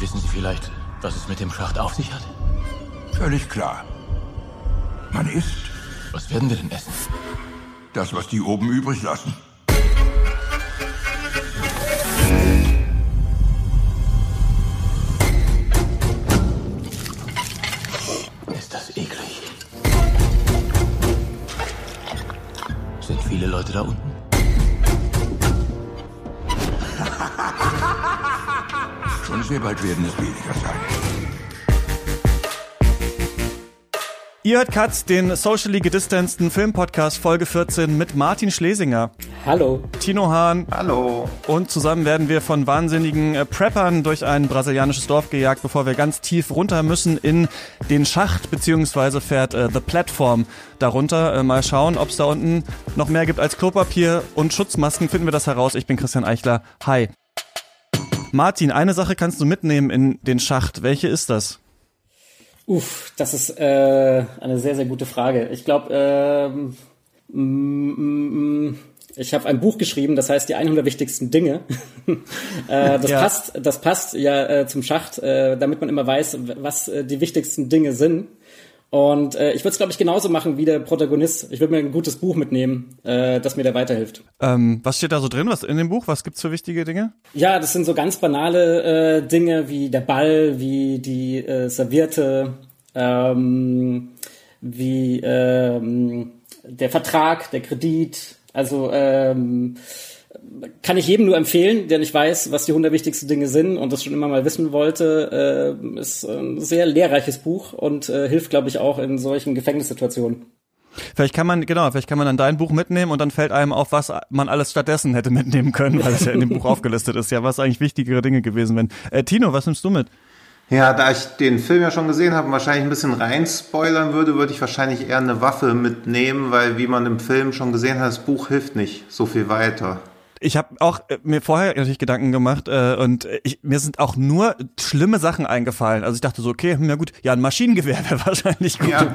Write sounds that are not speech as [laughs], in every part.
Wissen Sie vielleicht, was es mit dem Schacht auf sich hat? Völlig klar. Man isst Was werden wir denn essen? das, was die oben übrig lassen. Sehr bald werden es weniger sein. Ihr hört Katz, den socially gedistanceden Filmpodcast Folge 14 mit Martin Schlesinger, Hallo. Tino Hahn Hallo. und zusammen werden wir von wahnsinnigen äh, Preppern durch ein brasilianisches Dorf gejagt, bevor wir ganz tief runter müssen in den Schacht, beziehungsweise fährt äh, The Platform darunter. Äh, mal schauen, ob es da unten noch mehr gibt als Klopapier und Schutzmasken. Finden wir das heraus. Ich bin Christian Eichler. Hi. Martin, eine Sache kannst du mitnehmen in den Schacht. Welche ist das? Uff, das ist äh, eine sehr, sehr gute Frage. Ich glaube, ähm, mm, mm, ich habe ein Buch geschrieben, das heißt die 100 wichtigsten Dinge. [laughs] äh, das Ja. passt, das passt ja äh, zum Schacht, äh, damit man immer weiß, was äh, die wichtigsten Dinge sind. Und äh, ich würde es, glaube ich, genauso machen wie der Protagonist. Ich würde mir ein gutes Buch mitnehmen, äh, das mir da weiterhilft. Ähm, was steht da so drin? Was in dem Buch? Was gibt's für wichtige Dinge? Ja, das sind so ganz banale äh, Dinge wie der Ball, wie die äh, Serviette, ähm, wie ähm, der Vertrag, der Kredit. Also ähm, kann ich jedem nur empfehlen, der nicht weiß, was die 100 wichtigsten Dinge sind und das schon immer mal wissen wollte. Äh, ist ein sehr lehrreiches Buch und äh, hilft, glaube ich, auch in solchen Gefängnissituationen. Vielleicht kann man, genau, vielleicht kann man dann dein Buch mitnehmen und dann fällt einem auf, was man alles stattdessen hätte mitnehmen können, weil es ja in dem Buch [laughs] aufgelistet ist. Ja, was eigentlich wichtigere Dinge gewesen wären. Äh, Tino, was nimmst du mit? Ja, da ich den Film ja schon gesehen habe und wahrscheinlich ein bisschen rein spoilern würde, würde ich wahrscheinlich eher eine Waffe mitnehmen, weil wie man im Film schon gesehen hat, das Buch hilft nicht so viel weiter. Ich habe auch äh, mir vorher natürlich Gedanken gemacht äh, und ich, mir sind auch nur schlimme Sachen eingefallen. Also ich dachte so, okay, hm, ja gut, ja, ein Maschinengewehr [laughs] wäre wahrscheinlich gut. Ja.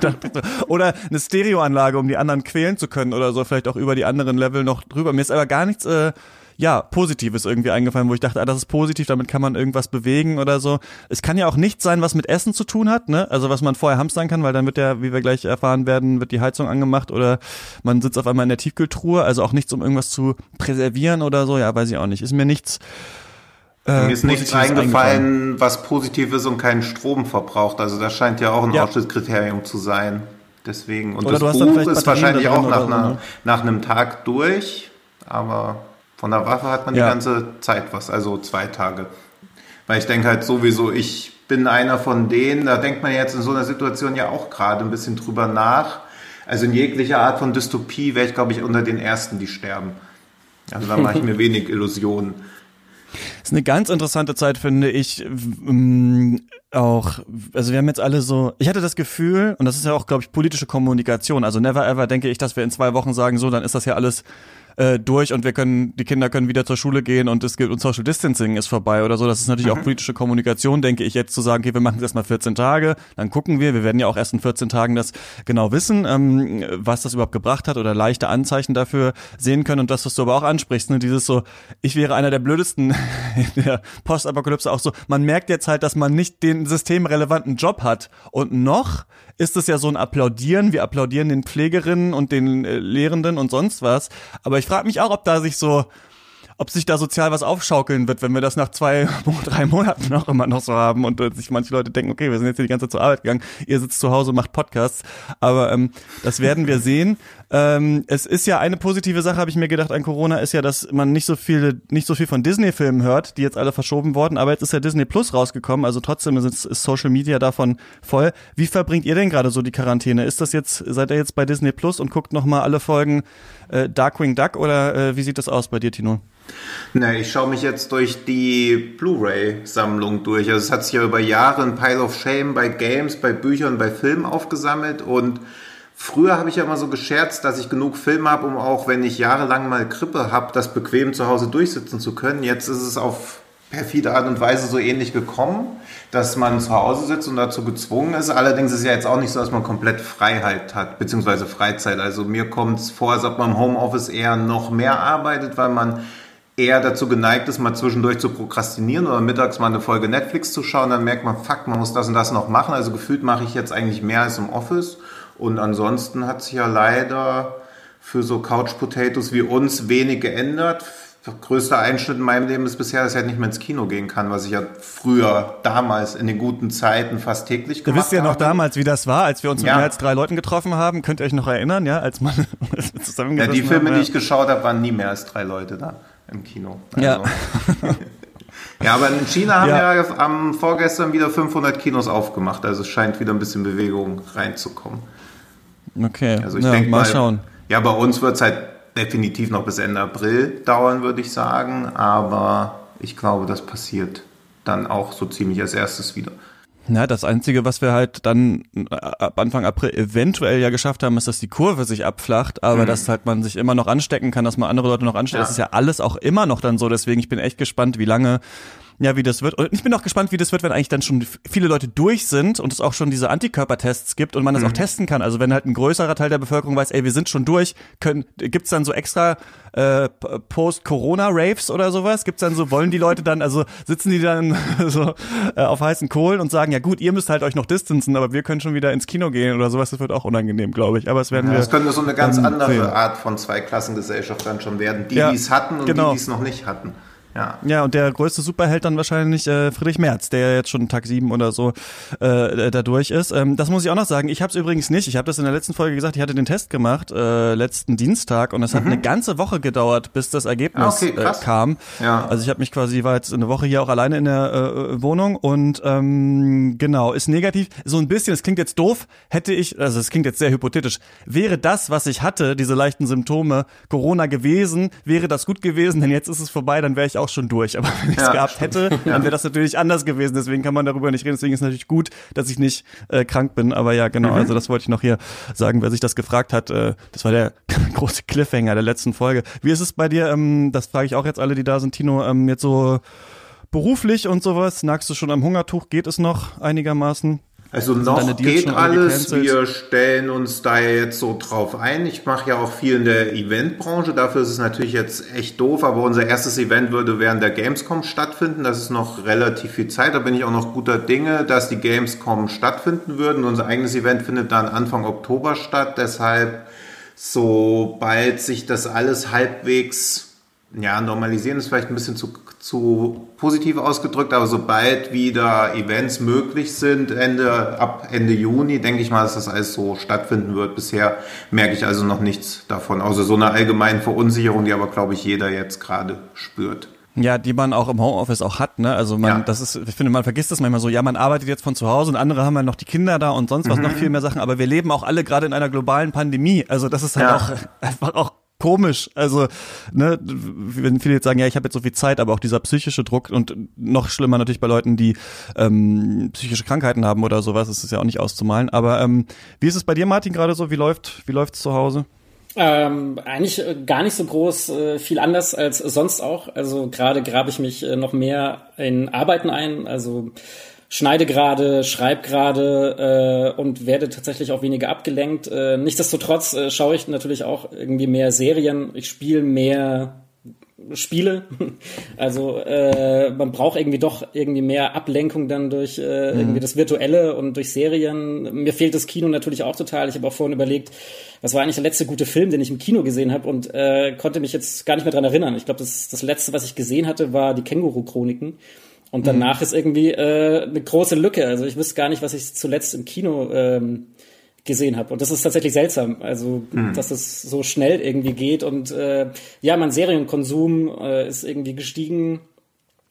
Oder eine Stereoanlage, um die anderen quälen zu können oder so, vielleicht auch über die anderen Level noch drüber. Mir ist aber gar nichts äh, ja, Positives irgendwie eingefallen, wo ich dachte, ah, das ist positiv, damit kann man irgendwas bewegen oder so. Es kann ja auch nichts sein, was mit Essen zu tun hat, ne? Also was man vorher hamstern kann, weil dann wird ja, wie wir gleich erfahren werden, wird die Heizung angemacht oder man sitzt auf einmal in der Tiefkühltruhe, also auch nichts, um irgendwas zu präservieren oder so, ja, weiß ich auch nicht. Ist mir nichts. Äh, Mir ist nichts Positives eingefallen, was positiv ist und keinen Strom verbraucht. Also das scheint ja auch ein Ja. Ausschlusskriterium zu sein. Deswegen, und Oder du das Buch ist wahrscheinlich auch nach, so, ne? nach einem Tag durch, aber von der Waffe hat man Ja. die ganze Zeit was, also zwei Tage. Weil ich denke halt sowieso, ich bin einer von denen, da denkt man jetzt in so einer Situation ja auch gerade ein bisschen drüber nach. Also in jeglicher Art von Dystopie wäre ich, glaube ich, unter den Ersten, die sterben. Also da mache ich mir [laughs] wenig Illusionen. ist eine ganz interessante Zeit, finde ich. ähm, Auch, also wir haben jetzt alle so, ich hatte das Gefühl, und das ist ja auch, glaube ich, politische Kommunikation. Also never ever denke ich, dass wir in zwei Wochen sagen, so, dann ist das ja alles äh, durch und wir können, die Kinder können wieder zur Schule gehen und es gibt und Social Distancing ist vorbei oder so. Das ist natürlich auch politische Kommunikation, denke ich, jetzt zu sagen, okay, wir machen es erstmal 14 Tage, dann gucken wir, wir werden ja auch erst in 14 Tagen das genau wissen, ähm, was das überhaupt gebracht hat oder leichte Anzeichen dafür sehen können. Und das, was du aber auch ansprichst, ne, dieses so, ich wäre einer der blödesten [laughs] in der Postapokalypse auch so, man merkt jetzt halt, dass man nicht den systemrelevanten Job hat. Und noch ist es ja so ein Applaudieren, wir applaudieren den Pflegerinnen und den äh, Lehrenden und sonst was, aber ich frage mich auch, ob da sich so ob sich da sozial was aufschaukeln wird, wenn wir das nach zwei, [laughs] drei Monaten noch immer noch so haben und äh, sich manche Leute denken, okay, wir sind jetzt hier die ganze Zeit zur Arbeit gegangen, ihr sitzt zu Hause, macht Podcasts, aber ähm, das werden wir sehen. Ähm, es ist ja eine positive Sache, habe ich mir gedacht, an Corona ist ja, dass man nicht so viel, nicht so viel von Disney-Filmen hört, die jetzt alle verschoben wurden, aber jetzt ist ja Disney Plus rausgekommen, also trotzdem ist, ist Social Media davon voll. Wie verbringt ihr denn gerade so die Quarantäne? Ist das jetzt, seid ihr jetzt bei Disney Plus und guckt nochmal alle Folgen äh, Darkwing Duck oder äh, wie sieht das aus bei dir, Tino? Ne, ich schaue mich jetzt durch die Blu-ray-Sammlung durch. Also es hat sich ja über Jahre ein Pile of Shame bei Games, bei Büchern, bei Filmen aufgesammelt und früher habe ich ja immer so gescherzt, dass ich genug Filme habe, um auch, wenn ich jahrelang mal Grippe habe, das bequem zu Hause durchsitzen zu können. Jetzt ist es auf perfide Art und Weise so ähnlich gekommen, dass man zu Hause sitzt und dazu gezwungen ist. Allerdings ist es ja jetzt auch nicht so, dass man komplett Freiheit hat, beziehungsweise Freizeit. Also mir kommt es vor, als ob man im Homeoffice eher noch mehr arbeitet, weil man eher dazu geneigt ist, mal zwischendurch zu prokrastinieren oder mittags mal eine Folge Netflix zu schauen, dann merkt man, fuck, man muss das und das noch machen. Also gefühlt mache ich jetzt eigentlich mehr als im Office. Und ansonsten hat sich ja leider für so Couch Potatoes wie uns wenig geändert. Der größte Einschnitt in meinem Leben ist bisher, dass ich halt nicht mehr ins Kino gehen kann, was ich ja früher, damals, in den guten Zeiten fast täglich gemacht habe. Du wisst ja noch habe. damals, wie das war, als wir uns mit Ja. mehr als drei Leuten getroffen haben. Könnt ihr euch noch erinnern, ja, als man [laughs] zusammen Ja, die Filme, die ich geschaut habe, waren nie mehr als drei Leute da im Kino. Ja. ja, aber in China haben Ja. ja, am vorgestern wieder 500 Kinos aufgemacht, also es scheint wieder ein bisschen Bewegung reinzukommen. Okay, Also ich ja, denke mal, mal, schauen. ja, bei uns wird es halt definitiv noch bis Ende April dauern, würde ich sagen, aber ich glaube, das passiert dann auch so ziemlich als erstes wieder. Ja, das Einzige, was wir halt dann äh, ab Anfang April eventuell ja geschafft haben, ist, dass die Kurve sich abflacht, aber dass halt man sich immer noch anstecken kann, dass man andere Leute noch ansteckt. Ja. Das ist ja alles auch immer noch dann so. Deswegen, ich bin echt gespannt, wie lange, ja, wie das wird. Und ich bin auch gespannt, wie das wird, wenn eigentlich dann schon viele Leute durch sind und es auch schon diese Antikörpertests gibt und man das auch testen kann. Also wenn halt ein größerer Teil der Bevölkerung weiß, ey, wir sind schon durch, können, gibt's dann so extra äh, Post-Corona-Raves oder sowas? Gibt's dann so, wollen die Leute dann, also sitzen die dann [laughs] so äh, auf heißen Kohlen und sagen, ja gut, ihr müsst halt euch noch distanzen, aber wir können schon wieder ins Kino gehen oder sowas. Das wird auch unangenehm, glaube ich. Aber es werden Ja, wir. das könnte so eine ganz ähm, andere sehen. Art von Zweiklassengesellschaft dann schon werden. Die, Ja, die es hatten und genau. die, die es noch nicht hatten. Ja. Ja, und der größte Superheld dann wahrscheinlich äh, Friedrich Merz, der jetzt schon Tag sieben oder so äh, da durch ist. Ähm, das muss ich auch noch sagen. Ich habe es übrigens nicht. Ich habe das in der letzten Folge gesagt. Ich hatte den Test gemacht äh, letzten Dienstag und es hat eine ganze Woche gedauert, bis das Ergebnis Ah, okay, äh, kam. Ja. Also ich habe mich quasi war jetzt eine Woche hier auch alleine in der äh, Wohnung und ähm, genau ist negativ. So ein bisschen. Es klingt jetzt doof. Hätte ich, also es klingt jetzt sehr hypothetisch. Wäre das, was ich hatte, diese leichten Symptome, Corona gewesen, wäre das gut gewesen. Denn jetzt ist es vorbei. Dann wäre ich auch schon durch. Aber [laughs] wenn ich es Ja, gehabt hätte, dann wäre das natürlich anders gewesen. Deswegen kann man darüber nicht reden. Deswegen ist es natürlich gut, dass ich nicht äh, krank bin. Aber ja, genau. Also das wollte ich noch hier sagen, wer sich das gefragt hat. Äh, das war der [laughs] große Cliffhanger der letzten Folge. Wie ist es bei dir? Ähm, das frage ich auch jetzt alle, die da sind, Tino. Ähm, jetzt so beruflich und sowas. Nagst du schon am Hungertuch? Geht es noch einigermaßen? Also noch geht alles. Wir stellen uns da jetzt so drauf ein. Ich mache ja auch viel in der Eventbranche. Dafür ist es natürlich jetzt echt doof, aber unser erstes Event würde während der Gamescom stattfinden. Das ist noch relativ viel Zeit. Da bin ich auch noch guter Dinge, dass die Gamescom stattfinden würden. Unser eigenes Event findet dann Anfang Oktober statt. Deshalb, sobald sich das alles halbwegs ja, normalisieren ist vielleicht ein bisschen zu, zu positiv ausgedrückt, aber sobald wieder Events möglich sind, Ende, ab Ende Juni, denke ich mal, dass das alles so stattfinden wird. Bisher merke ich also noch nichts davon, außer so einer allgemeinen Verunsicherung, die aber, glaube ich, jeder jetzt gerade spürt. Ja, die man auch im Homeoffice auch hat, ne? Also man, Ja. das ist, ich finde, man vergisst das manchmal so, ja, man arbeitet jetzt von zu Hause und andere haben ja noch die Kinder da und sonst was, noch viel mehr Sachen, aber wir leben auch alle gerade in einer globalen Pandemie. Also das ist halt Ja. auch [laughs] einfach auch komisch. Also, ne, wenn viele jetzt sagen, ja, ich habe jetzt so viel Zeit, aber auch dieser psychische Druck und noch schlimmer natürlich bei Leuten, die ähm, psychische Krankheiten haben oder sowas, ist ja auch nicht auszumalen. Aber ähm, wie ist es bei dir, Martin, gerade so? Wie läuft, wie läuft's zu Hause? Ähm, eigentlich äh, gar nicht so groß, äh, viel anders als sonst auch. Also gerade grabe ich mich äh, noch mehr in Arbeiten ein. Also schneide gerade, schreib gerade äh, und werde tatsächlich auch weniger abgelenkt. Äh, nichtsdestotrotz äh, schaue ich natürlich auch irgendwie mehr Serien. Ich spiele mehr Spiele. [laughs] Also äh, man braucht irgendwie doch irgendwie mehr Ablenkung dann durch äh, irgendwie das Virtuelle und durch Serien. Mir fehlt das Kino natürlich auch total. Ich habe auch vorhin überlegt, was war eigentlich der letzte gute Film, den ich im Kino gesehen habe und äh, konnte mich jetzt gar nicht mehr dran erinnern. Ich glaube, das, das letzte, was ich gesehen hatte, war die Känguru-Chroniken. Und danach ist irgendwie äh, eine große Lücke. Also ich wüsste gar nicht, was ich zuletzt im Kino ähm, gesehen habe. Und das ist tatsächlich seltsam, also dass es so schnell irgendwie geht. Und äh, ja, mein Serienkonsum äh, ist irgendwie gestiegen.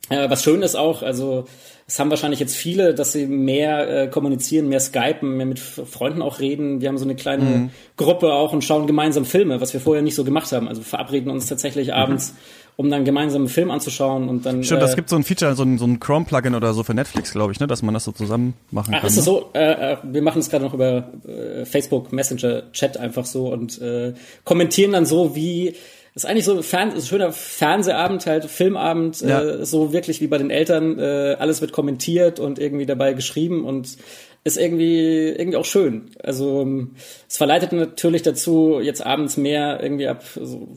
Äh, was schön ist auch, also es haben wahrscheinlich jetzt viele, dass sie mehr äh, kommunizieren, mehr skypen, mehr mit Freunden auch reden. Wir haben so eine kleine Gruppe auch und schauen gemeinsam Filme, was wir vorher nicht so gemacht haben. Also verabreden uns tatsächlich abends, um dann gemeinsam einen Film anzuschauen und dann. Stimmt, äh, das gibt so ein Feature, so ein, so ein Chrome-Plugin oder so für Netflix, glaube ich, ne, dass man das so zusammen machen Ah, kann. ist ne? so? Äh, äh, wir machen es gerade noch über äh, Facebook Messenger Chat einfach so und äh, kommentieren dann so wie ist eigentlich so ein, Fern ist ein schöner Fernsehabend, halt Filmabend, Ja. äh, so wirklich wie bei den Eltern. Äh, alles wird kommentiert und irgendwie dabei geschrieben und ist irgendwie irgendwie auch schön. Also ähm, es verleitet natürlich dazu, jetzt abends mehr irgendwie ab so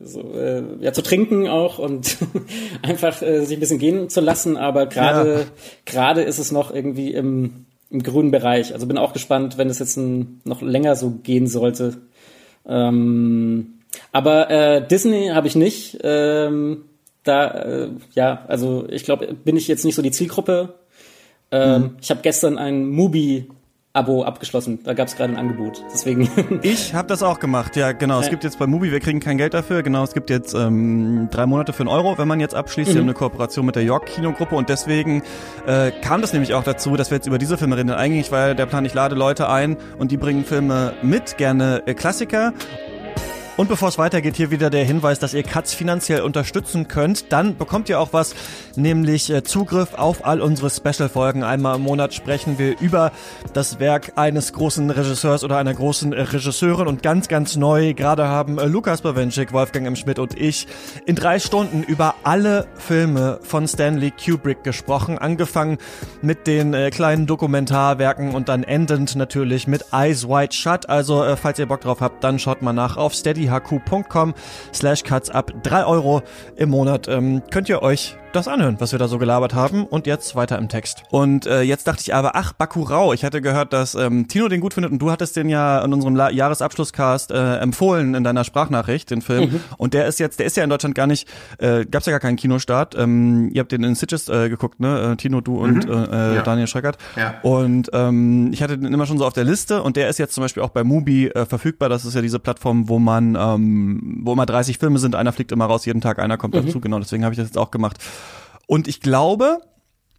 so, äh, ja, zu trinken auch und [laughs] einfach äh, sich ein bisschen gehen zu lassen. Aber gerade ja. gerade ist es noch irgendwie im, im grünen Bereich. Also bin auch gespannt, wenn es jetzt ein, noch länger so gehen sollte. Ähm, aber äh, Disney habe ich nicht. Ähm, da, äh, ja, also ich glaube, bin ich jetzt nicht so die Zielgruppe. Ähm, mhm. Ich habe gestern ein Mubi Abo abgeschlossen. Da gab es gerade ein Angebot. Deswegen. [laughs] ich habe das auch gemacht. Ja, genau. Es gibt jetzt bei Mubi, wir kriegen kein Geld dafür. Genau, es gibt jetzt ähm, drei Monate für einen Euro, wenn man jetzt abschließt. Mhm. Wir haben eine Kooperation mit der York Kinogruppe und deswegen äh, kam das nämlich auch dazu, dass wir jetzt über diese Filme reden. Eigentlich war der Plan, ich lade Leute ein und die bringen Filme mit, gerne äh, Klassiker und bevor es weitergeht, hier wieder der Hinweis, dass ihr Katz finanziell unterstützen könnt. Dann bekommt ihr auch was, nämlich äh, Zugriff auf all unsere Special-Folgen. Einmal im Monat sprechen wir über das Werk eines großen Regisseurs oder einer großen äh, Regisseurin. Und ganz, ganz neu, gerade haben äh, Lukas Bawenschik, Wolfgang M. Schmidt und ich in drei Stunden über alle Filme von Stanley Kubrick gesprochen. Angefangen mit den kleinen Dokumentarwerken und dann endend natürlich mit Eyes Wide Shut. Also, falls ihr Bock drauf habt, dann schaut mal nach auf Steady steadyhq.com slash cuts ab 3 Euro im Monat. Ähm, könnt ihr euch das anhören, was wir da so gelabert haben. Und jetzt weiter im Text. Und äh, jetzt dachte ich aber, ach, Bakurau. Ich hatte gehört, dass ähm, Tino den gut findet und du hattest den ja in unserem La Jahresabschlusscast äh, empfohlen in deiner Sprachnachricht, den Film. Mhm. Und der ist jetzt, der ist ja in Deutschland gar nicht, äh, gab's ja gar keinen Kinostart. Ähm, ihr habt den in Sitges äh, geguckt, ne? Äh, Tino, du und mhm. äh, äh, ja. Daniel Schreckert. Ja. Und ähm, ich hatte den immer schon so auf der Liste und der ist jetzt zum Beispiel auch bei Mubi äh, verfügbar. Das ist ja diese Plattform, wo man, ähm, wo immer 30 Filme sind, einer fliegt immer raus, jeden Tag einer kommt mhm. dazu. Genau, deswegen habe ich das jetzt auch gemacht. Und ich glaube,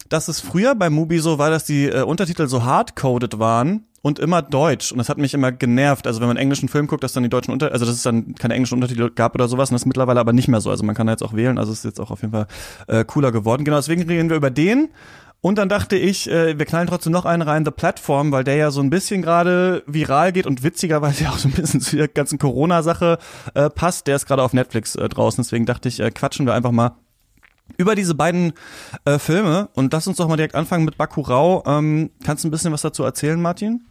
dass es früher bei Mubi so war, dass die äh, Untertitel so hardcoded waren und immer Deutsch. Und das hat mich immer genervt. Also wenn man einen englischen Film guckt, dass dann die deutschen Unter, also dass es dann keine englischen Untertitel gab oder sowas. Und das ist mittlerweile aber nicht mehr so. Also man kann da jetzt auch wählen. Also es ist jetzt auch auf jeden Fall äh, cooler geworden. Genau, deswegen reden wir über den. Und dann dachte ich, äh, wir knallen trotzdem noch einen rein, The Platform, weil der ja so ein bisschen gerade viral geht und witzigerweise [laughs] auch so ein bisschen zu der ganzen Corona-Sache äh, passt. Der ist gerade auf Netflix äh, draußen. Deswegen dachte ich, äh, quatschen wir einfach mal über diese beiden äh, Filme und lass uns doch mal direkt anfangen mit Bakurau. Ähm, kannst du ein bisschen was dazu erzählen, Martin?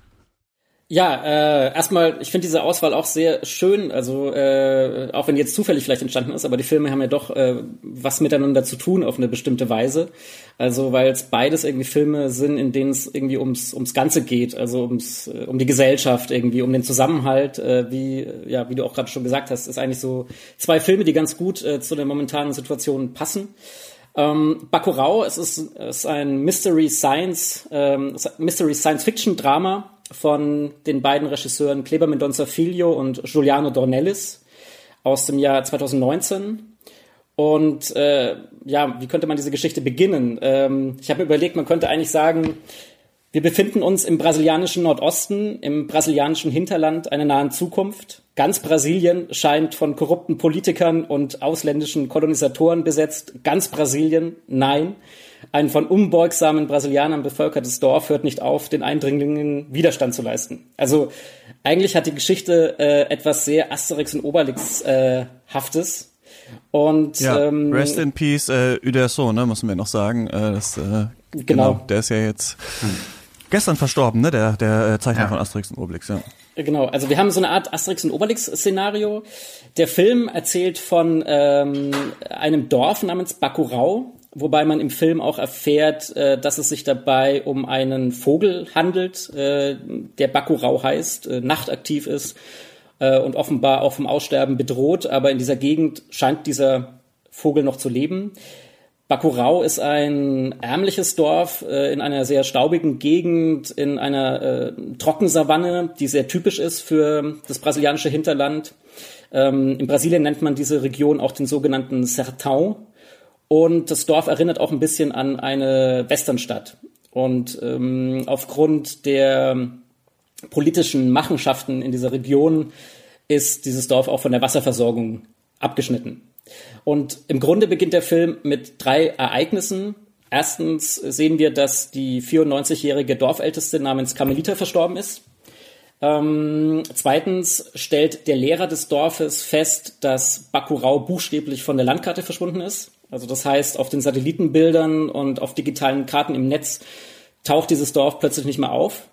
Ja, äh, erstmal, ich finde diese Auswahl auch sehr schön, also äh, auch wenn jetzt zufällig vielleicht entstanden ist, aber die Filme haben ja doch äh, was miteinander zu tun auf eine bestimmte Weise. Also weil es beides irgendwie Filme sind, in denen es irgendwie ums ums Ganze geht, also ums äh, um die Gesellschaft irgendwie, um den Zusammenhalt, äh, wie ja wie du auch gerade schon gesagt hast, ist eigentlich so zwei Filme, die ganz gut äh, zu der momentanen Situation passen. Ähm, Bakurau, es ist, es ist ein Mystery Science, ähm, Mystery Science Fiction Drama von den beiden Regisseuren Kleber Mendonça Filho und Giuliano Dornellis aus dem Jahr 2019. Und äh, ja, wie könnte man diese Geschichte beginnen? Ähm, ich habe mir überlegt, man könnte eigentlich sagen, wir befinden uns im brasilianischen Nordosten, im brasilianischen Hinterland einer nahen Zukunft. Ganz Brasilien scheint von korrupten Politikern und ausländischen Kolonisatoren besetzt. Ganz Brasilien, nein. Ein von unbeugsamen Brasilianern bevölkertes Dorf hört nicht auf, den Eindringlingen Widerstand zu leisten. Also eigentlich hat die Geschichte äh, etwas sehr Asterix und Obelix äh, haftes. Und ja, ähm, Rest in Peace, äh, Uderso, ne, müssen wir noch sagen. Äh, das, äh, genau. genau. Der ist ja jetzt hm. gestern verstorben, ne, der, der äh, Zeichner ja. von Asterix und Obelix, ja. Genau, also wir haben so eine Art Asterix und Obelix-Szenario. Der Film erzählt von ähm, einem Dorf namens Bakurau, wobei man im Film auch erfährt, äh, dass es sich dabei um einen Vogel handelt, äh, der Bakurau heißt, äh, nachtaktiv ist äh, und offenbar auch vom Aussterben bedroht, aber in dieser Gegend scheint dieser Vogel noch zu leben. Bakurau ist ein ärmliches Dorf äh, in einer sehr staubigen Gegend, in einer äh, Trockensavanne, die sehr typisch ist für das brasilianische Hinterland. Ähm, in Brasilien nennt man diese Region auch den sogenannten Sertão, und das Dorf erinnert auch ein bisschen an eine Westernstadt. Und ähm, aufgrund der politischen Machenschaften in dieser Region ist dieses Dorf auch von der Wasserversorgung abgeschnitten. Und im Grunde beginnt der Film mit drei Ereignissen. Erstens sehen wir, dass die 94-jährige Dorfälteste namens Carmelita verstorben ist. Ähm, zweitens stellt der Lehrer des Dorfes fest, dass Bakurau buchstäblich von der Landkarte verschwunden ist. Also das heißt, auf den Satellitenbildern und auf digitalen Karten im Netz taucht dieses Dorf plötzlich nicht mehr auf.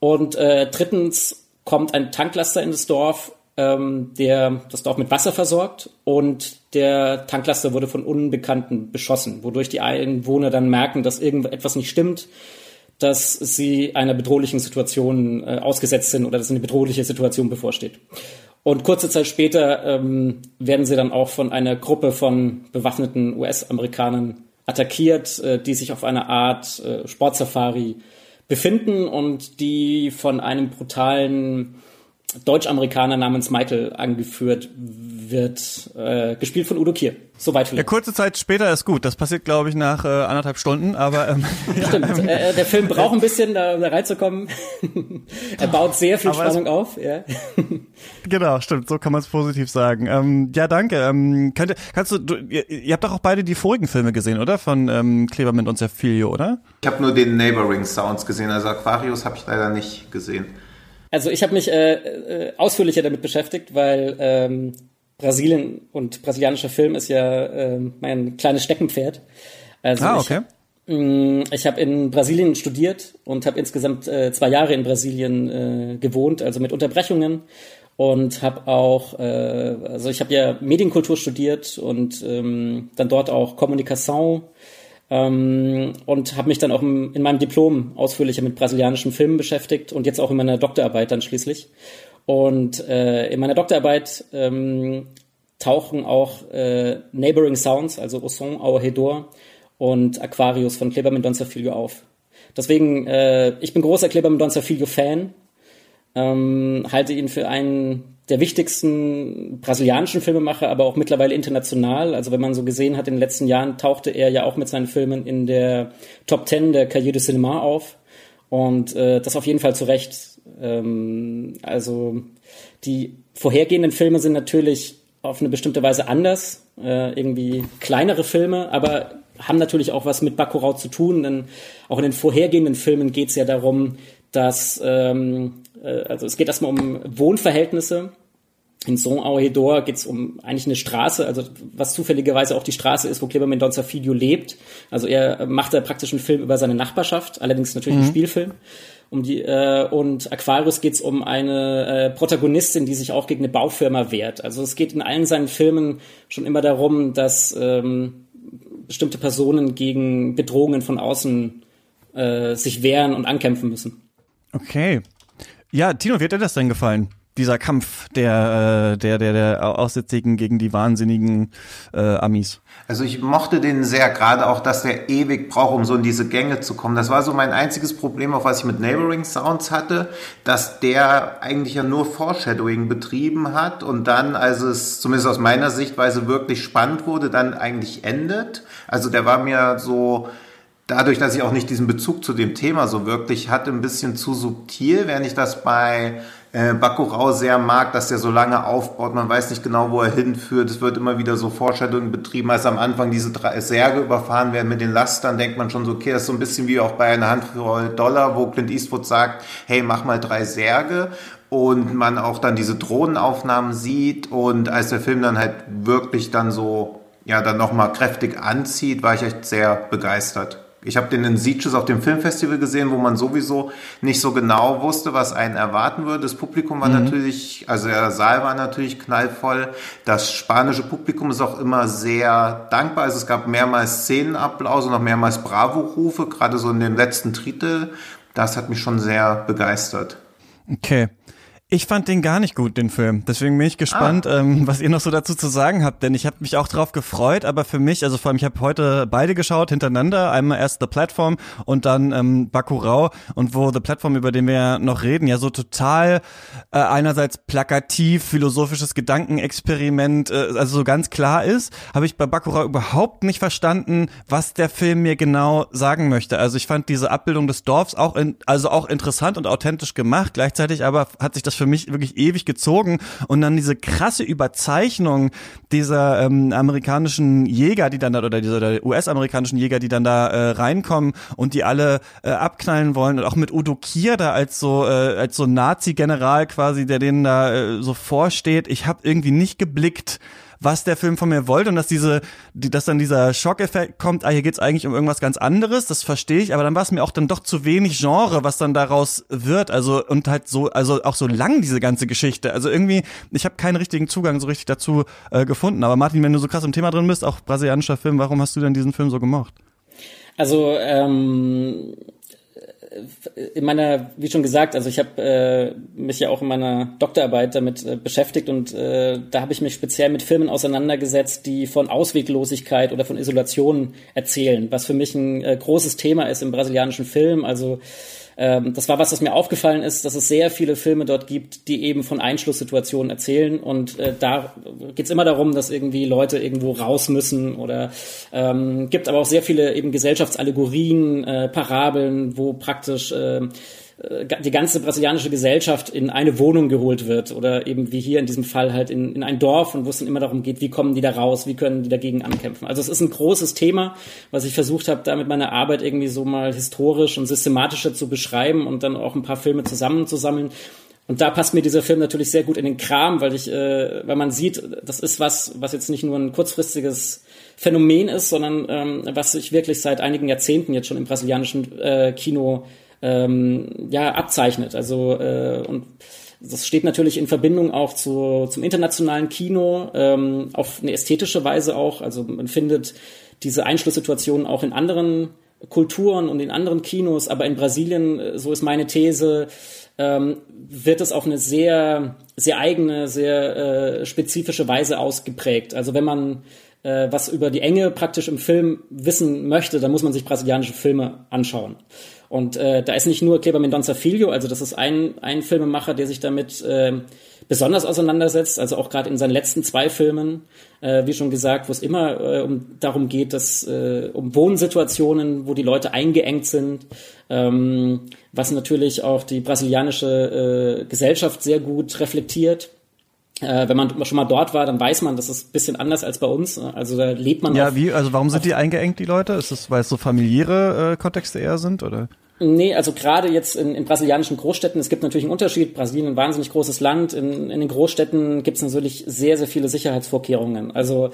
Und äh, drittens kommt ein Tanklaster in das Dorf, ähm, der das Dorf mit Wasser versorgt und der Tanklaster wurde von Unbekannten beschossen, wodurch die Einwohner dann merken, dass irgendetwas nicht stimmt, dass sie einer bedrohlichen Situation äh, ausgesetzt sind oder dass eine bedrohliche Situation bevorsteht. Und kurze Zeit später ähm, werden sie dann auch von einer Gruppe von bewaffneten US-Amerikanern attackiert, äh, die sich auf einer Art äh, Sportsafari befinden und die von einem brutalen Deutsch-Amerikaner namens Michael angeführt wird, äh, gespielt von Udo Kier. Soweit Ja, kurze Zeit später ist gut. Das passiert, glaube ich, nach äh, anderthalb Stunden, aber ähm, [laughs] Stimmt. [laughs] äh, der Film braucht ein bisschen, da, da reinzukommen. [laughs] er baut sehr viel Aber Spannung auf. Ja. genau, stimmt. So kann man es positiv sagen. Ähm, ja, danke. Ähm, könnt, ihr- kannst du, du ihr, ihr habt doch auch beide die vorigen Filme gesehen, oder? Von ähm, Klebermint und Serfilio, oder? Ich habe nur den Neighboring Sounds gesehen, also Aquarius habe ich leider nicht gesehen. Also ich habe mich äh, äh, ausführlicher damit beschäftigt, weil ähm, Brasilien und brasilianischer Film ist ja äh, mein kleines Steckenpferd. Also ah, ich, okay. Mm, Ich habe in Brasilien studiert und habe insgesamt äh, zwei Jahre in Brasilien äh, gewohnt, also mit Unterbrechungen und habe auch, äh, also ich habe ja Medienkultur studiert und ähm, dann dort auch Kommunikation ähm, und habe mich dann auch im, in meinem Diplom ausführlicher mit brasilianischen Filmen beschäftigt und jetzt auch in meiner Doktorarbeit dann schließlich. Und äh, in meiner Doktorarbeit ähm, tauchen auch äh, Neighboring Sounds, also O Som ao Redor und Aquarius von Kleber Mendonça Filho auf. Deswegen, äh, ich bin großer Kleber Mendonça Filho Fan, ähm, halte ihn für einen der wichtigsten brasilianischen Filmemacher, aber auch mittlerweile international. Also wenn man so gesehen hat, in den letzten Jahren tauchte er ja auch mit seinen Filmen in der Top Ten der Cahiers du Cinema auf. Und äh, das auf jeden Fall zu Recht. Ähm, also die vorhergehenden Filme sind natürlich auf eine bestimmte Weise anders, äh, irgendwie kleinere Filme, aber haben natürlich auch was mit Bacurau zu tun, denn auch in den vorhergehenden Filmen geht es ja darum, dass, ähm, äh, also es geht erstmal um Wohnverhältnisse. In Son Aoedor geht es um eigentlich eine Straße, also was zufälligerweise auch die Straße ist, wo Kleber Mendonça Filho lebt. Also er macht da praktisch einen Film über seine Nachbarschaft, allerdings natürlich ein Spielfilm. Um die, äh, und Aquarius geht es um eine äh, Protagonistin, die sich auch gegen eine Baufirma wehrt. Also es geht in allen seinen Filmen schon immer darum, dass ähm, bestimmte Personen gegen Bedrohungen von außen äh, sich wehren und ankämpfen müssen. Okay. Ja, Tino, wie hat dir das denn gefallen? Dieser Kampf der, äh, der, der, der Aussätzigen gegen die wahnsinnigen äh, Amis. Also ich mochte den sehr, gerade auch, dass der ewig braucht, um so in diese Gänge zu kommen. Das war so mein einziges Problem, auf was ich mit Neighboring Sounds hatte, dass der eigentlich ja nur Foreshadowing betrieben hat und dann, als es zumindest aus meiner Sichtweise wirklich spannend wurde, dann eigentlich endet. Also der war mir so, dadurch, dass ich auch nicht diesen Bezug zu dem Thema so wirklich hatte, ein bisschen zu subtil, während ich das bei äh, Bacurau sehr mag, dass der so lange aufbaut, man weiß nicht genau, wo er hinführt, es wird immer wieder so Foreshadowing betrieben, als am Anfang diese drei Särge überfahren werden mit den Lastern, denkt man schon so, okay, das ist so ein bisschen wie auch bei einer Handvoll Dollar, wo Clint Eastwood sagt, hey, mach mal drei Särge. Und man auch dann diese Drohnenaufnahmen sieht. Und als der Film dann halt wirklich dann so, ja, dann nochmal kräftig anzieht, war ich echt sehr begeistert. Ich habe den in Sieges auf dem Filmfestival gesehen, wo man sowieso nicht so genau wusste, was einen erwarten würde. Das Publikum war natürlich, also der Saal war natürlich knallvoll. Das spanische Publikum ist auch immer sehr dankbar. Also es gab mehrmals Szenenapplaus und auch mehrmals Bravo-Rufe, gerade so in dem letzten Drittel. Das hat mich schon sehr begeistert. Okay. Ich fand den gar nicht gut, den Film. Deswegen bin ich gespannt, ähm, was ihr noch so dazu zu sagen habt, denn ich habe mich auch drauf gefreut, aber für mich, also vor allem, ich habe heute beide geschaut hintereinander, einmal erst The Platform und dann ähm, Bacurau und wo The Platform, über den wir ja noch reden, ja so total äh, einerseits plakativ, philosophisches Gedankenexperiment, äh, also so ganz klar ist, habe ich bei Bacurau überhaupt nicht verstanden, was der Film mir genau sagen möchte. Also ich fand diese Abbildung des Dorfs auch in, also auch interessant und authentisch gemacht, gleichzeitig aber hat sich das für mich wirklich ewig gezogen und dann diese krasse Überzeichnung dieser ähm, amerikanischen Jäger, die dann da oder dieser US-amerikanischen Jäger, die dann da äh, reinkommen und die alle äh, abknallen wollen und auch mit Udo Kier da als so äh, als so Nazi-General quasi, der denen da äh, so vorsteht. Ich habe irgendwie nicht geblickt, was der Film von mir wollte und dass diese, die, dass dann dieser Schockeffekt kommt, ah, hier geht's eigentlich um irgendwas ganz anderes, das verstehe ich, aber dann war es mir auch dann doch zu wenig Genre, was dann daraus wird, also und halt so, also auch so lang diese ganze Geschichte, also irgendwie, ich habe keinen richtigen Zugang so richtig dazu äh, gefunden, aber Martin, wenn du so krass im Thema drin bist, auch brasilianischer Film, warum hast du denn diesen Film so gemocht? Also ähm, in meiner, wie schon gesagt, also ich habe äh, mich ja auch in meiner Doktorarbeit damit äh, beschäftigt und äh, da habe ich mich speziell mit Filmen auseinandergesetzt, die von Ausweglosigkeit oder von Isolation erzählen, was für mich ein äh, großes Thema ist im brasilianischen Film. Also ähm, das war was, was mir aufgefallen ist, dass es sehr viele Filme dort gibt, die eben von Einschlusssituationen erzählen. Und äh, da geht's immer darum, dass irgendwie Leute irgendwo raus müssen oder ähm, gibt aber auch sehr viele eben Gesellschaftsallegorien, äh, Parabeln, wo praktisch äh, die ganze brasilianische Gesellschaft in eine Wohnung geholt wird oder eben wie hier in diesem Fall halt in, in ein Dorf und wo es dann immer darum geht, wie kommen die da raus, wie können die dagegen ankämpfen. Also es ist ein großes Thema, was ich versucht habe, da mit meiner Arbeit irgendwie so mal historisch und systematischer zu beschreiben und dann auch ein paar Filme zusammenzusammeln. Und da passt mir dieser Film natürlich sehr gut in den Kram, weil ich, äh, weil man sieht, das ist was, was jetzt nicht nur ein kurzfristiges Phänomen ist, sondern ähm, was sich wirklich seit einigen Jahrzehnten jetzt schon im brasilianischen äh, Kino ähm, ja, abzeichnet. Also äh, und das steht natürlich in Verbindung auch zu, zum internationalen Kino, ähm, auf eine ästhetische Weise auch. Also man findet diese Einschlusssituationen auch in anderen Kulturen und in anderen Kinos, aber in Brasilien, äh, so ist meine These, ähm, wird es auf eine sehr, sehr eigene, sehr äh, spezifische Weise ausgeprägt. Also wenn man äh, was über die Enge praktisch im Film wissen möchte, dann muss man sich brasilianische Filme anschauen. Und äh, da ist nicht nur Kleber Mendonça Filho, also das ist ein, ein Filmemacher, der sich damit äh, besonders auseinandersetzt, also auch gerade in seinen letzten zwei Filmen, äh, wie schon gesagt, wo es immer äh, um, darum geht, dass äh, um Wohnsituationen, wo die Leute eingeengt sind, ähm, was natürlich auch die brasilianische äh, Gesellschaft sehr gut reflektiert. Äh, wenn man schon mal dort war, dann weiß man, das ist ein bisschen anders als bei uns. Also da lebt man. Ja, wie? Also warum sind die eingeengt, die Leute? Ist es, weil es so familiäre äh, Kontexte eher sind, oder? Nee, also gerade jetzt in, in brasilianischen Großstädten, es gibt natürlich einen Unterschied. Brasilien ein wahnsinnig großes Land. In, in den Großstädten gibt es natürlich sehr, sehr viele Sicherheitsvorkehrungen. Also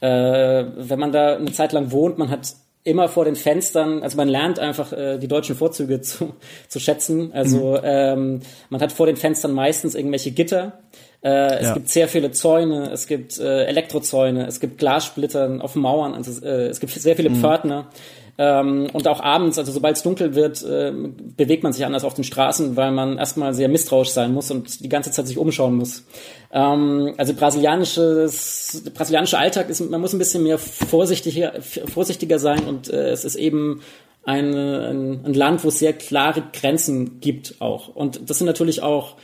äh, wenn man da eine Zeit lang wohnt, man hat immer vor den Fenstern, also man lernt einfach äh, die deutschen Vorzüge [laughs] zu, zu schätzen. Also mhm. ähm, man hat vor den Fenstern meistens irgendwelche Gitter. Äh, es ja. gibt sehr viele Zäune, es gibt äh, Elektrozäune, es gibt Glassplittern auf Mauern, also äh, es gibt sehr viele mhm. Pförtner. Ähm, und auch abends, also sobald es dunkel wird, äh, bewegt man sich anders auf den Straßen, weil man erstmal sehr misstrauisch sein muss und die ganze Zeit sich umschauen muss. Ähm, also brasilianisches, brasilianischer Alltag ist, man muss ein bisschen mehr vorsichtiger, vorsichtiger sein und äh, es ist eben eine, ein, ein Land, wo es sehr klare Grenzen gibt auch. Und das sind natürlich auch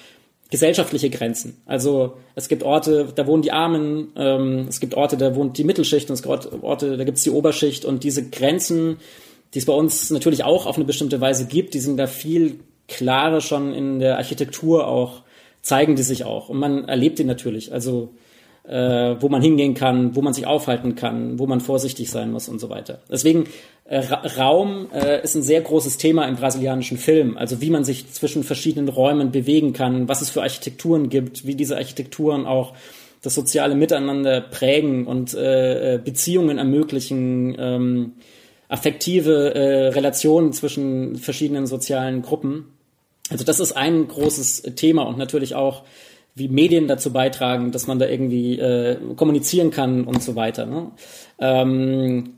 gesellschaftliche Grenzen. Also es gibt Orte, da wohnen die Armen, ähm, es gibt Orte, da wohnt die Mittelschicht und es gibt Orte, da gibt es die Oberschicht und diese Grenzen, die es bei uns natürlich auch auf eine bestimmte Weise gibt, die sind da viel klarer schon in der Architektur auch, zeigen die sich auch und man erlebt die natürlich. Also äh, wo man hingehen kann, wo man sich aufhalten kann, wo man vorsichtig sein muss und so weiter. Deswegen äh, Raum äh, ist ein sehr großes Thema im brasilianischen Film. Also wie man sich zwischen verschiedenen Räumen bewegen kann, was es für Architekturen gibt, wie diese Architekturen auch das soziale Miteinander prägen und äh, äh Beziehungen ermöglichen, ähm, affektive äh, Relationen zwischen verschiedenen sozialen Gruppen. Also das ist ein großes Thema und natürlich auch wie Medien dazu beitragen, dass man da irgendwie äh, kommunizieren kann und so weiter. Ne? Ähm,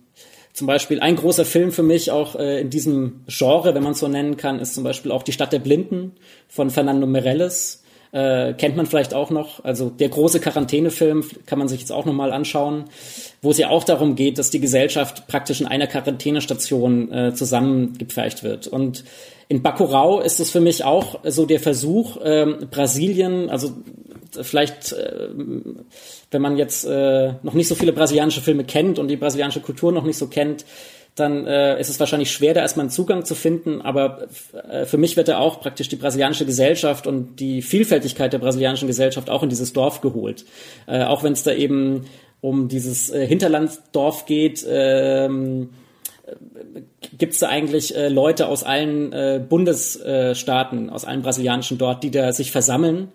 zum Beispiel ein großer Film für mich auch äh, in diesem Genre, wenn man es so nennen kann, ist zum Beispiel auch Die Stadt der Blinden von Fernando Meirelles. Äh, kennt man vielleicht auch noch. Also der große Quarantänefilm kann man sich jetzt auch nochmal anschauen, wo es ja auch darum geht, dass die Gesellschaft praktisch in einer Quarantänestation äh, zusammengepfercht wird. Und in Bacurau ist es für mich auch so der Versuch, ähm, Brasilien, also vielleicht, äh, wenn man jetzt äh, noch nicht so viele brasilianische Filme kennt und die brasilianische Kultur noch nicht so kennt, dann äh, ist es wahrscheinlich schwer, da erstmal einen Zugang zu finden. Aber äh, für mich wird da auch praktisch die brasilianische Gesellschaft und die Vielfältigkeit der brasilianischen Gesellschaft auch in dieses Dorf geholt. Äh, auch wenn es da eben um dieses äh, Hinterlandsdorf geht, ähm, gibt es da eigentlich äh, Leute aus allen äh, Bundesstaaten, aus allen brasilianischen dort, die da sich versammeln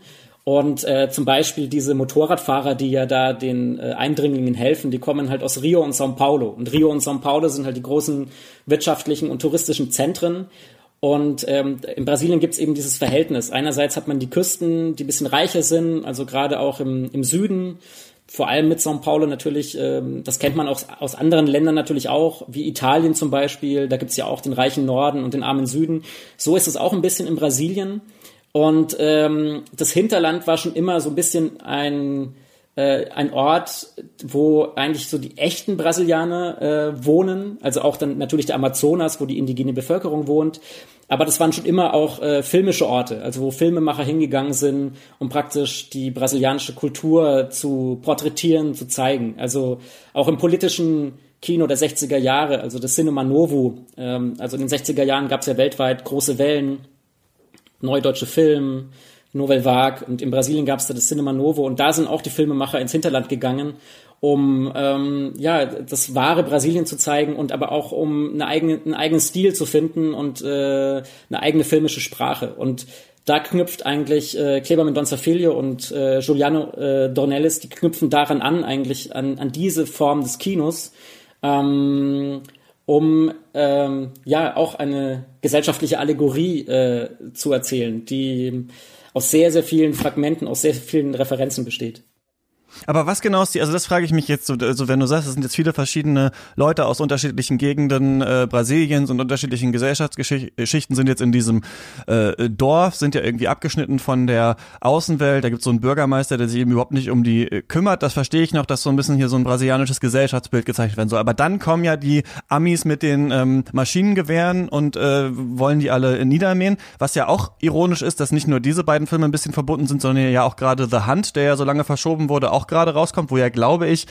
Und äh, zum Beispiel diese Motorradfahrer, die ja da den äh, Eindringlingen helfen, die kommen halt aus Rio und São Paulo. Und Rio und São Paulo sind halt die großen wirtschaftlichen und touristischen Zentren. Und ähm, in Brasilien gibt es eben dieses Verhältnis. Einerseits hat man die Küsten, die bisschen reicher sind, also gerade auch im, im Süden, vor allem mit São Paulo natürlich, ähm, das kennt man auch aus anderen Ländern natürlich auch, wie Italien zum Beispiel, da gibt's ja auch den reichen Norden und den armen Süden. So ist es auch ein bisschen in Brasilien. Und ähm, das Hinterland war schon immer so ein bisschen ein, äh, ein Ort, wo eigentlich so die echten Brasilianer äh, wohnen, also auch dann natürlich der Amazonas, wo die indigene Bevölkerung wohnt. Aber das waren schon immer auch äh, filmische Orte, also wo Filmemacher hingegangen sind, um praktisch die brasilianische Kultur zu porträtieren, zu zeigen. Also auch im politischen Kino der 60er Jahre, also das Cinema Novo. Ähm, also in den 60er Jahren gab es ja weltweit große Wellen Neudeutsche Film, Novel Vague und in Brasilien gab es da das Cinema Novo und da sind auch die Filmemacher ins Hinterland gegangen, um ähm, ja das wahre Brasilien zu zeigen und aber auch um eine eigene, einen eigenen Stil zu finden und äh, eine eigene filmische Sprache und da knüpft eigentlich äh, Kleber Mendonça Filho und äh, Giuliano äh, Dornelles, die knüpfen daran an, eigentlich an, an diese Form des Kinos. Ähm, um ähm, ja auch eine gesellschaftliche Allegorie äh, zu erzählen, die aus sehr, sehr vielen Fragmenten, aus sehr vielen Referenzen besteht. Aber was genau ist die, also das frage ich mich jetzt so, also wenn du sagst, es sind jetzt viele verschiedene Leute aus unterschiedlichen Gegenden äh, Brasiliens und unterschiedlichen Gesellschaftsgeschichten sind jetzt in diesem äh, Dorf, sind ja irgendwie abgeschnitten von der Außenwelt. Da gibt es so einen Bürgermeister, der sich eben überhaupt nicht um die äh, kümmert. Das verstehe ich noch, dass so ein bisschen hier so ein brasilianisches Gesellschaftsbild gezeichnet werden soll. Aber dann kommen ja die Amis mit den ähm, Maschinengewehren und äh, wollen die alle niedermähen. Was ja auch ironisch ist, dass nicht nur diese beiden Filme ein bisschen verbunden sind, sondern ja auch gerade The Hunt, der ja so lange verschoben wurde, auch gerade rauskommt, wo ja, glaube ich,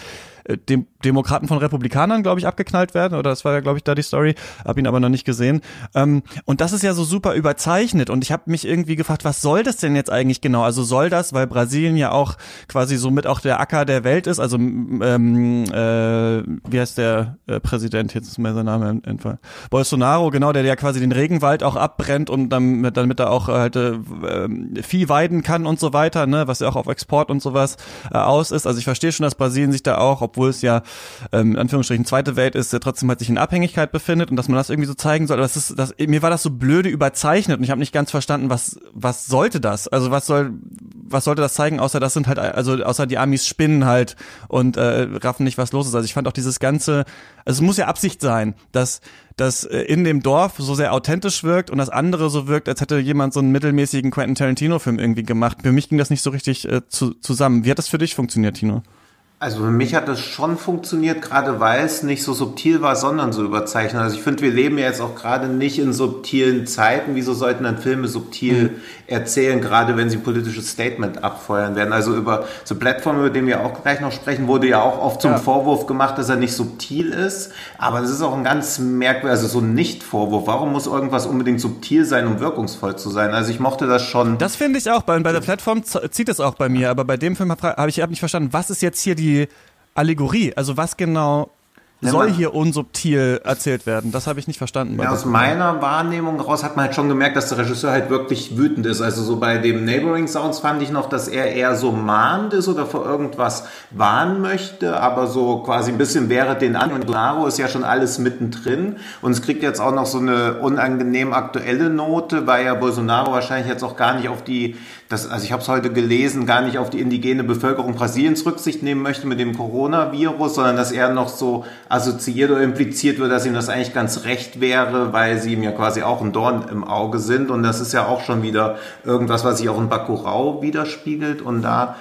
dem Demokraten von Republikanern, glaube ich, abgeknallt werden. Oder das war ja, glaube ich, da die Story. Hab ihn aber noch nicht gesehen. Ähm, und das ist ja so super überzeichnet. Und ich habe mich irgendwie gefragt, was soll das denn jetzt eigentlich genau? Also soll das, weil Brasilien ja auch quasi somit auch der Acker der Welt ist. Also ähm, äh, wie heißt der äh, Präsident? Jetzt ist mir sein Name entfallen. Bolsonaro, genau, der ja quasi den Regenwald auch abbrennt und damit, damit er auch halt äh, Vieh weiden kann und so weiter, ne, was ja auch auf Export und sowas äh, aus ist. Also ich verstehe schon, dass Brasilien sich da auch, obwohl es ja ähm, in Anführungsstrichen zweite Welt ist, der trotzdem halt sich in Abhängigkeit befindet und dass man das irgendwie so zeigen soll. Das ist, das, mir war das so blöde überzeichnet und ich habe nicht ganz verstanden, was was sollte das? Also was soll was sollte das zeigen, außer das sind halt, also außer die Amis spinnen halt und äh, raffen nicht, was los ist. Also ich fand auch dieses ganze, also es muss ja Absicht sein, dass das äh, in dem Dorf so sehr authentisch wirkt und das andere so wirkt, als hätte jemand so einen mittelmäßigen Quentin Tarantino-Film irgendwie gemacht. Für mich ging das nicht so richtig äh, zu, zusammen. Wie hat das für dich funktioniert, Tino? Also für mich hat das schon funktioniert, gerade weil es nicht so subtil war, sondern so überzeichnet. Also ich finde, wir leben ja jetzt auch gerade nicht in subtilen Zeiten. Wieso sollten dann Filme subtil mhm. erzählen, gerade wenn sie ein politisches Statement abfeuern werden? Also über so Plattformen, über die wir auch gleich noch sprechen, wurde ja auch oft zum ja. Vorwurf gemacht, dass er nicht subtil ist. Aber das ist auch ein ganz merkwürdiger, also so ein Nicht-Vorwurf. Warum muss irgendwas unbedingt subtil sein, um wirkungsvoll zu sein? Also ich mochte das schon. Das finde ich auch. Bei, bei der Plattform zieht es auch bei mir. Aber bei dem Film habe ich hab nicht verstanden, was ist jetzt hier die Allegorie? Also was genau soll hier unsubtil erzählt werden. Das habe ich nicht verstanden. Ja, aus meiner Wahrnehmung raus hat man halt schon gemerkt, dass der Regisseur halt wirklich wütend ist. Also so bei dem Neighboring Sounds fand ich noch, dass er eher so mahnt ist oder vor irgendwas warnen möchte, aber so quasi ein bisschen wäre den an. Und Laro ist ja schon alles mittendrin und es kriegt jetzt auch noch so eine unangenehm aktuelle Note, weil ja Bolsonaro wahrscheinlich jetzt auch gar nicht auf die das, also ich habe es heute gelesen, gar nicht auf die indigene Bevölkerung Brasiliens Rücksicht nehmen möchte mit dem Coronavirus, sondern dass er noch so assoziiert oder impliziert wird, dass ihm das eigentlich ganz recht wäre, weil sie ihm ja quasi auch ein Dorn im Auge sind. Und das ist ja auch schon wieder irgendwas, was sich auch in Bacurau widerspiegelt. Und da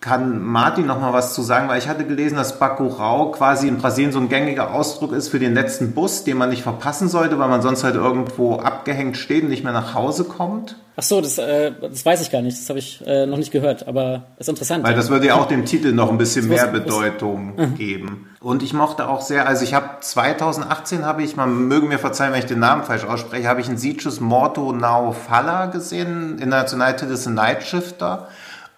kann Martin noch mal was zu sagen, weil ich hatte gelesen, dass Bacurau quasi in Brasilien so ein gängiger Ausdruck ist für den letzten Bus, den man nicht verpassen sollte, weil man sonst halt irgendwo abgehängt steht und nicht mehr nach Hause kommt. Ach so, das, äh, das weiß ich gar nicht, das habe ich äh, noch nicht gehört, aber ist interessant. Weil das würde ja auch dem Titel noch ein bisschen mehr Bedeutung mhm. geben. Und ich mochte auch sehr, also ich habe 2018 habe ich, man möge mir verzeihen, wenn ich den Namen falsch ausspreche, habe ich ein Sieges Morto Now Falla gesehen, in der Nationaltitel ist ein Night Shifter.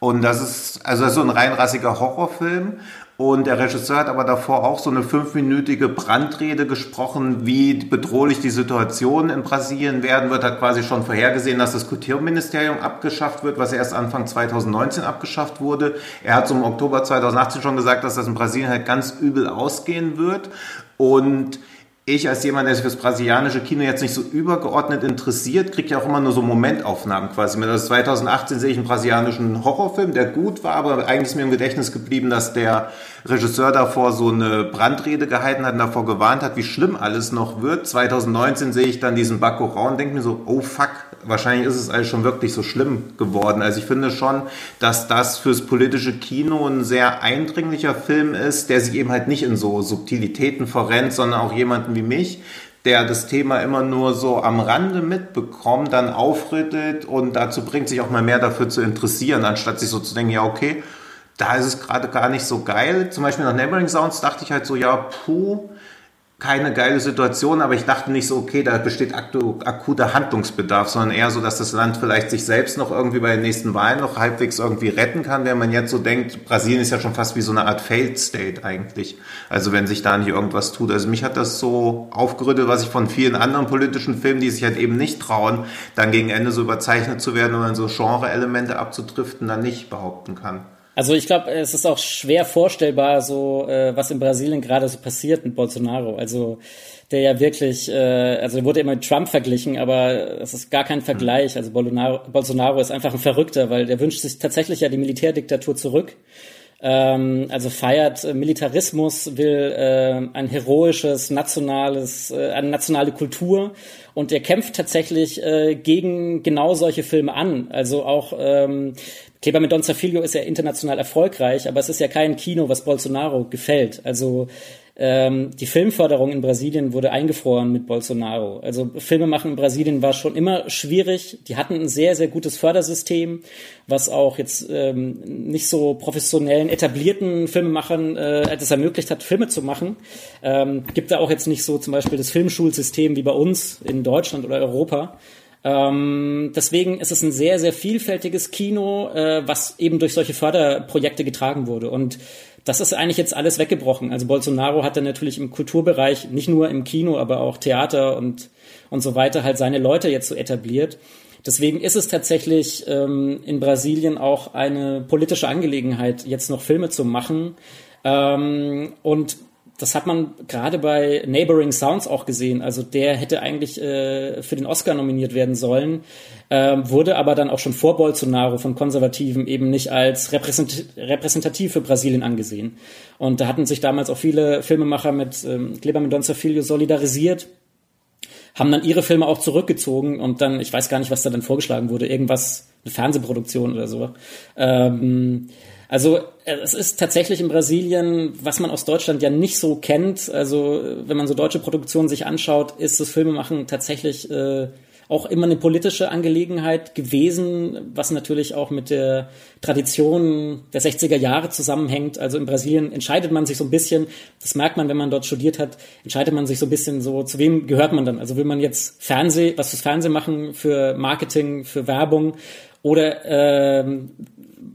Und das ist also das ist so ein reinrassiger Horrorfilm. Und der Regisseur hat aber davor auch so eine fünfminütige Brandrede gesprochen, wie bedrohlich die Situation in Brasilien werden wird. Hat quasi schon vorhergesehen, dass das Kulturministerium abgeschafft wird, was erst Anfang 2019 abgeschafft wurde. Er hat so im Oktober 2018 schon gesagt, dass das in Brasilien halt ganz übel ausgehen wird. Und ich als jemand, der sich fürs brasilianische Kino jetzt nicht so übergeordnet interessiert, kriege ja auch immer nur so Momentaufnahmen quasi mit. Also 2018 sehe ich einen brasilianischen Horrorfilm, der gut war, aber eigentlich ist mir im Gedächtnis geblieben, dass der Regisseur davor so eine Brandrede gehalten hat und davor gewarnt hat, wie schlimm alles noch wird. 2019 sehe ich dann diesen Bacurau und denke mir so, oh fuck, wahrscheinlich ist es alles schon wirklich so schlimm geworden. Also ich finde schon, dass das fürs politische Kino ein sehr eindringlicher Film ist, der sich eben halt nicht in so Subtilitäten verrennt, sondern auch jemanden wie mich, der das Thema immer nur so am Rande mitbekommt, dann aufrüttelt und dazu bringt, sich auch mal mehr dafür zu interessieren, anstatt sich so zu denken, ja, okay, da ist es gerade gar nicht so geil. Zum Beispiel nach Neighboring Sounds dachte ich halt so, ja, puh, keine geile Situation, aber ich dachte nicht so, okay, da besteht akuter Handlungsbedarf, sondern eher so, dass das Land vielleicht sich selbst noch irgendwie bei den nächsten Wahlen noch halbwegs irgendwie retten kann, wenn man jetzt so denkt, Brasilien ist ja schon fast wie so eine Art Failed State eigentlich. Also wenn sich da nicht irgendwas tut. Also mich hat das so aufgerüttelt, was ich von vielen anderen politischen Filmen, die sich halt eben nicht trauen, dann gegen Ende so überzeichnet zu werden und dann so Genre-Elemente abzudriften, dann nicht behaupten kann. Also ich glaube, es ist auch schwer vorstellbar, so äh, was in Brasilien gerade so passiert mit Bolsonaro. Also der ja wirklich, äh, also wurde immer mit Trump verglichen, aber es ist gar kein Vergleich. Also Bolsonaro, Bolsonaro ist einfach ein Verrückter, weil der wünscht sich tatsächlich ja die Militärdiktatur zurück. Ähm, also feiert Militarismus, will äh, ein heroisches nationales, äh, eine nationale Kultur und er kämpft tatsächlich äh, gegen genau solche Filme an. Also auch ähm, Kleber mit Don Zafilio ist ja international erfolgreich, aber es ist ja kein Kino, was Bolsonaro gefällt. Also ähm, die Filmförderung in Brasilien wurde eingefroren mit Bolsonaro. Also Filme machen in Brasilien war schon immer schwierig. Die hatten ein sehr, sehr gutes Fördersystem, was auch jetzt ähm, nicht so professionellen, etablierten Filmemachern äh, es ermöglicht hat, Filme zu machen. Ähm, gibt da auch jetzt nicht so zum Beispiel das Filmschulsystem wie bei uns in Deutschland oder Europa. Ähm, deswegen ist es ein sehr, sehr vielfältiges Kino, äh, was eben durch solche Förderprojekte getragen wurde. Und das ist eigentlich jetzt alles weggebrochen. Also Bolsonaro hat dann natürlich im Kulturbereich, nicht nur im Kino, aber auch Theater und, und so weiter, halt seine Leute jetzt so etabliert. Deswegen ist es tatsächlich ähm, in Brasilien auch eine politische Angelegenheit, jetzt noch Filme zu machen. Ähm, und das hat man gerade bei Neighboring Sounds auch gesehen. Also der hätte eigentlich äh, für den Oscar nominiert werden sollen, äh, wurde aber dann auch schon vor Bolsonaro von Konservativen eben nicht als repräsent repräsentativ für Brasilien angesehen. Und da hatten sich damals auch viele Filmemacher mit ähm, Kleber Mendonça Filho solidarisiert haben dann ihre Filme auch zurückgezogen und dann, ich weiß gar nicht, was da dann vorgeschlagen wurde, irgendwas, eine Fernsehproduktion oder so. Ähm, also äh, es ist tatsächlich in Brasilien, was man aus Deutschland ja nicht so kennt. Also wenn man so deutsche Produktionen sich anschaut, ist das Filmemachen tatsächlich äh, auch immer eine politische Angelegenheit gewesen, was natürlich auch mit der Tradition der 60er Jahre zusammenhängt. Also in Brasilien entscheidet man sich so ein bisschen, das merkt man, wenn man dort studiert hat, entscheidet man sich so ein bisschen so, zu wem gehört man dann? Also will man jetzt Fernseh, was fürs Fernsehen machen, für Marketing, für Werbung oder ähm,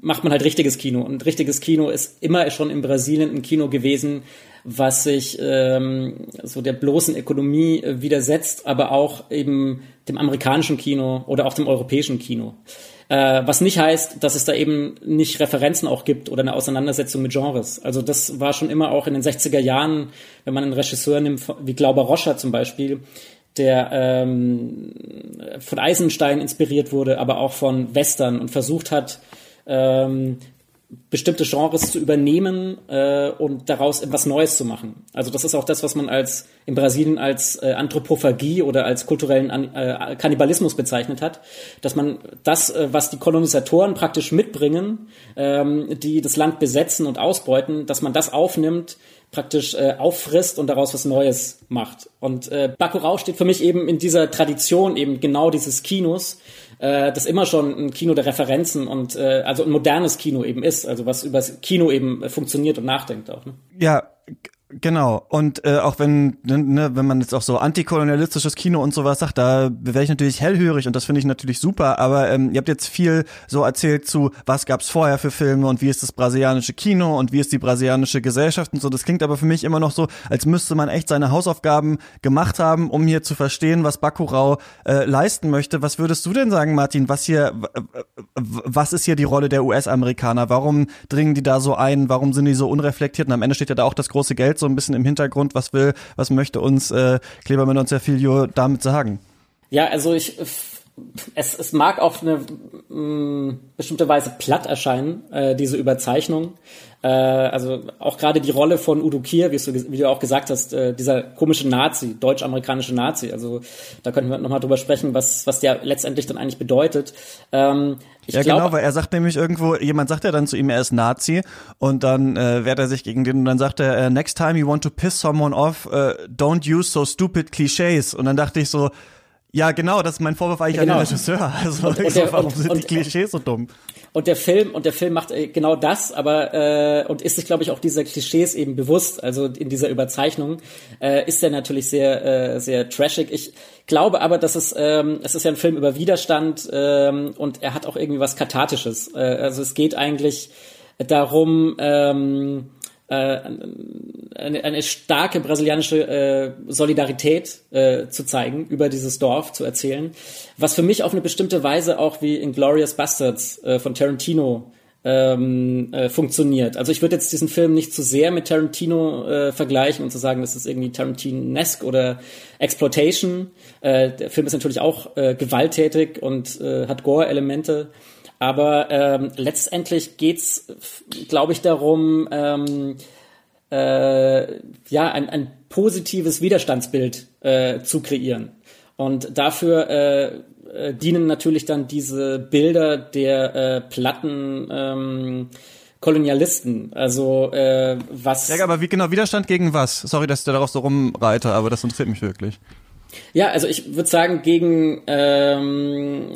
macht man halt richtiges Kino. Und richtiges Kino ist immer schon in Brasilien ein Kino gewesen, was sich ähm, so der bloßen Ökonomie äh, widersetzt, aber auch eben dem amerikanischen Kino oder auch dem europäischen Kino. Äh, was nicht heißt, dass es da eben nicht Referenzen auch gibt oder eine Auseinandersetzung mit Genres. Also das war schon immer auch in den 60er Jahren, wenn man einen Regisseur nimmt, wie Glauber Rocha zum Beispiel, der ähm, von Eisenstein inspiriert wurde, aber auch von Western und versucht hat, ähm, bestimmte Genres zu übernehmen äh, und daraus etwas Neues zu machen. Also das ist auch das, was man als in Brasilien als äh, Anthropophagie oder als kulturellen An äh, Kannibalismus bezeichnet hat, dass man das, äh, was die Kolonisatoren praktisch mitbringen, ähm, die das Land besetzen und ausbeuten, dass man das aufnimmt, praktisch äh, auffrisst und daraus was Neues macht. Und äh, Bacurau steht für mich eben in dieser Tradition eben genau dieses Kinos, äh, das immer schon ein Kino der Referenzen und äh, also ein modernes Kino eben ist, also was übers Kino eben funktioniert und nachdenkt auch. Ne? Ja, Genau. Und äh, auch wenn, ne, ne, wenn man jetzt auch so antikolonialistisches Kino und sowas sagt, da wäre ich natürlich hellhörig und das finde ich natürlich super. Aber ähm, ihr habt jetzt viel so erzählt zu, was gab's vorher für Filme und wie ist das brasilianische Kino und wie ist die brasilianische Gesellschaft und so. Das klingt aber für mich immer noch so, als müsste man echt seine Hausaufgaben gemacht haben, um hier zu verstehen, was Bakurau äh, leisten möchte. Was würdest du denn sagen, Martin? Was hier, was ist hier die Rolle der US-Amerikaner? Warum dringen die da so ein? Warum sind die so unreflektiert? Und am Ende steht ja da auch das große Geld so ein bisschen im Hintergrund. Was will, was möchte uns äh, Kleber Mendonça Filho damit sagen? Ja, also ich es, es mag auf eine mh, mm, bestimmte Weise platt erscheinen, äh, diese Überzeichnung. Äh, also auch gerade die Rolle von Udo Kier, wie du, wie du auch gesagt hast, äh, dieser komische Nazi, deutsch-amerikanische Nazi. Also da könnten wir nochmal drüber sprechen, was, was der letztendlich dann eigentlich bedeutet. Ähm, ich ja, glaub, genau, weil er sagt nämlich irgendwo, jemand sagt ja dann zu ihm, er ist Nazi und dann äh, wehrt er sich gegen den und dann sagt er, äh, next time you want to piss someone off, uh, don't use so stupid clichés. Und dann dachte ich so, ja, genau, das ist mein Vorwurf eigentlich genau. an den Regisseur. [laughs] Also, und, und der, warum und, sind die Klischees so dumm? Und der Film und der Film macht äh, genau das, aber äh, und ist sich, glaube ich, auch dieser Klischees eben bewusst. Also in dieser Überzeichnung äh, ist er natürlich sehr, äh, sehr trashig. Ich glaube aber, dass es, ähm, es ist ja ein Film über Widerstand ähm, und er hat auch irgendwie was kathartisches. Äh, also es geht eigentlich darum. Ähm, äh, eine, eine starke brasilianische äh, Solidarität äh, zu zeigen, über dieses Dorf zu erzählen, was für mich auf eine bestimmte Weise auch wie in Glorious Bastards äh, von Tarantino ähm, äh, funktioniert. Also ich würde jetzt diesen Film nicht zu sehr mit Tarantino äh, vergleichen und zu sagen, das ist irgendwie Tarantinesque oder Exploitation. Äh, der Film ist natürlich auch äh, gewalttätig und äh, hat Gore-Elemente. Aber ähm, letztendlich geht's, glaube ich, darum, ähm, äh, ja, ein, ein positives Widerstandsbild äh, zu kreieren. Und dafür äh, äh, dienen natürlich dann diese Bilder der äh, platten ähm, Kolonialisten. Also äh, was. Ja, aber wie genau Widerstand gegen was? Sorry, dass ich da darauf so rumreite, aber das interessiert mich wirklich. Ja, also ich würde sagen, gegen ähm,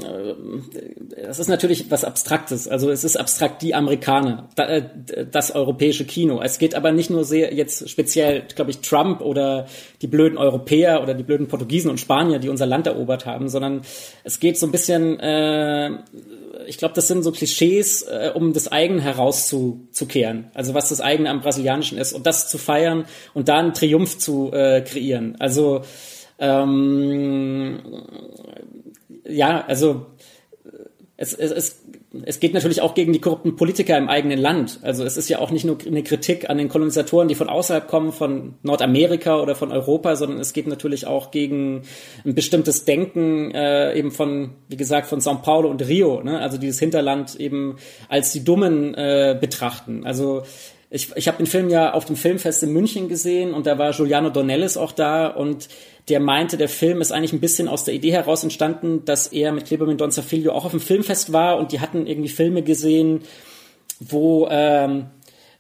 das ist natürlich was Abstraktes. Also es ist abstrakt die Amerikaner, äh, das europäische Kino. Es geht aber nicht nur sehr jetzt speziell, glaube ich, Trump oder die blöden Europäer oder die blöden Portugiesen und Spanier, die unser Land erobert haben, sondern es geht so ein bisschen äh, ich glaube, das sind so Klischees, äh, um das eigene herauszukehren. Also was das eigene am Brasilianischen ist und das zu feiern und da einen Triumph zu äh, kreieren. Also ähm, ja, also es, es, es, es geht natürlich auch gegen die korrupten Politiker im eigenen Land. Also es ist ja auch nicht nur eine Kritik an den Kolonisatoren, die von außerhalb kommen, von Nordamerika oder von Europa, sondern es geht natürlich auch gegen ein bestimmtes Denken äh, eben von, wie gesagt, von São Paulo und Rio, ne? also dieses Hinterland eben als die Dummen äh, betrachten. Also ich, ich habe den Film ja auf dem Filmfest in München gesehen und da war Giuliano Dornelles auch da und der meinte, der Film ist eigentlich ein bisschen aus der Idee heraus entstanden, dass er mit Kleber Mendonça Filho auch auf dem Filmfest war und die hatten irgendwie Filme gesehen, wo ähm,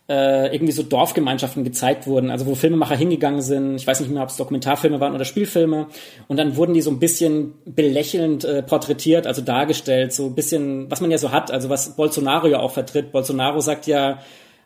äh, irgendwie so Dorfgemeinschaften gezeigt wurden, also wo Filmemacher hingegangen sind, ich weiß nicht mehr, ob es Dokumentarfilme waren oder Spielfilme, und dann wurden die so ein bisschen belächelnd äh, porträtiert, also dargestellt, so ein bisschen, was man ja so hat, also was Bolsonaro ja auch vertritt. Bolsonaro sagt ja,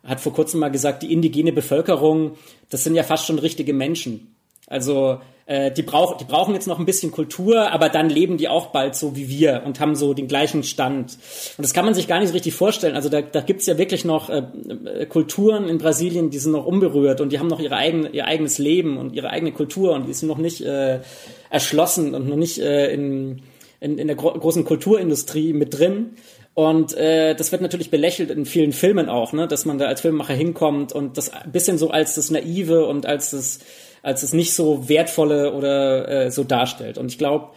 hat vor kurzem mal gesagt, die indigene Bevölkerung, das sind ja fast schon richtige Menschen. Also äh, die, brauch, die brauchen jetzt noch ein bisschen Kultur, aber dann leben die auch bald so wie wir und haben so den gleichen Stand. Und das kann man sich gar nicht so richtig vorstellen. Also da, da gibt's ja wirklich noch äh, äh, Kulturen in Brasilien, die sind noch unberührt und die haben noch ihre eigene, ihr eigenes Leben und ihre eigene Kultur und die sind noch nicht äh, erschlossen und noch nicht äh, in, in, in der gro großen Kulturindustrie mit drin. Und äh, das wird natürlich belächelt in vielen Filmen auch, ne, dass man da als Filmemacher hinkommt und das ein bisschen so als das Naive und als das als es nicht so wertvolle oder äh, so darstellt. Und ich glaube,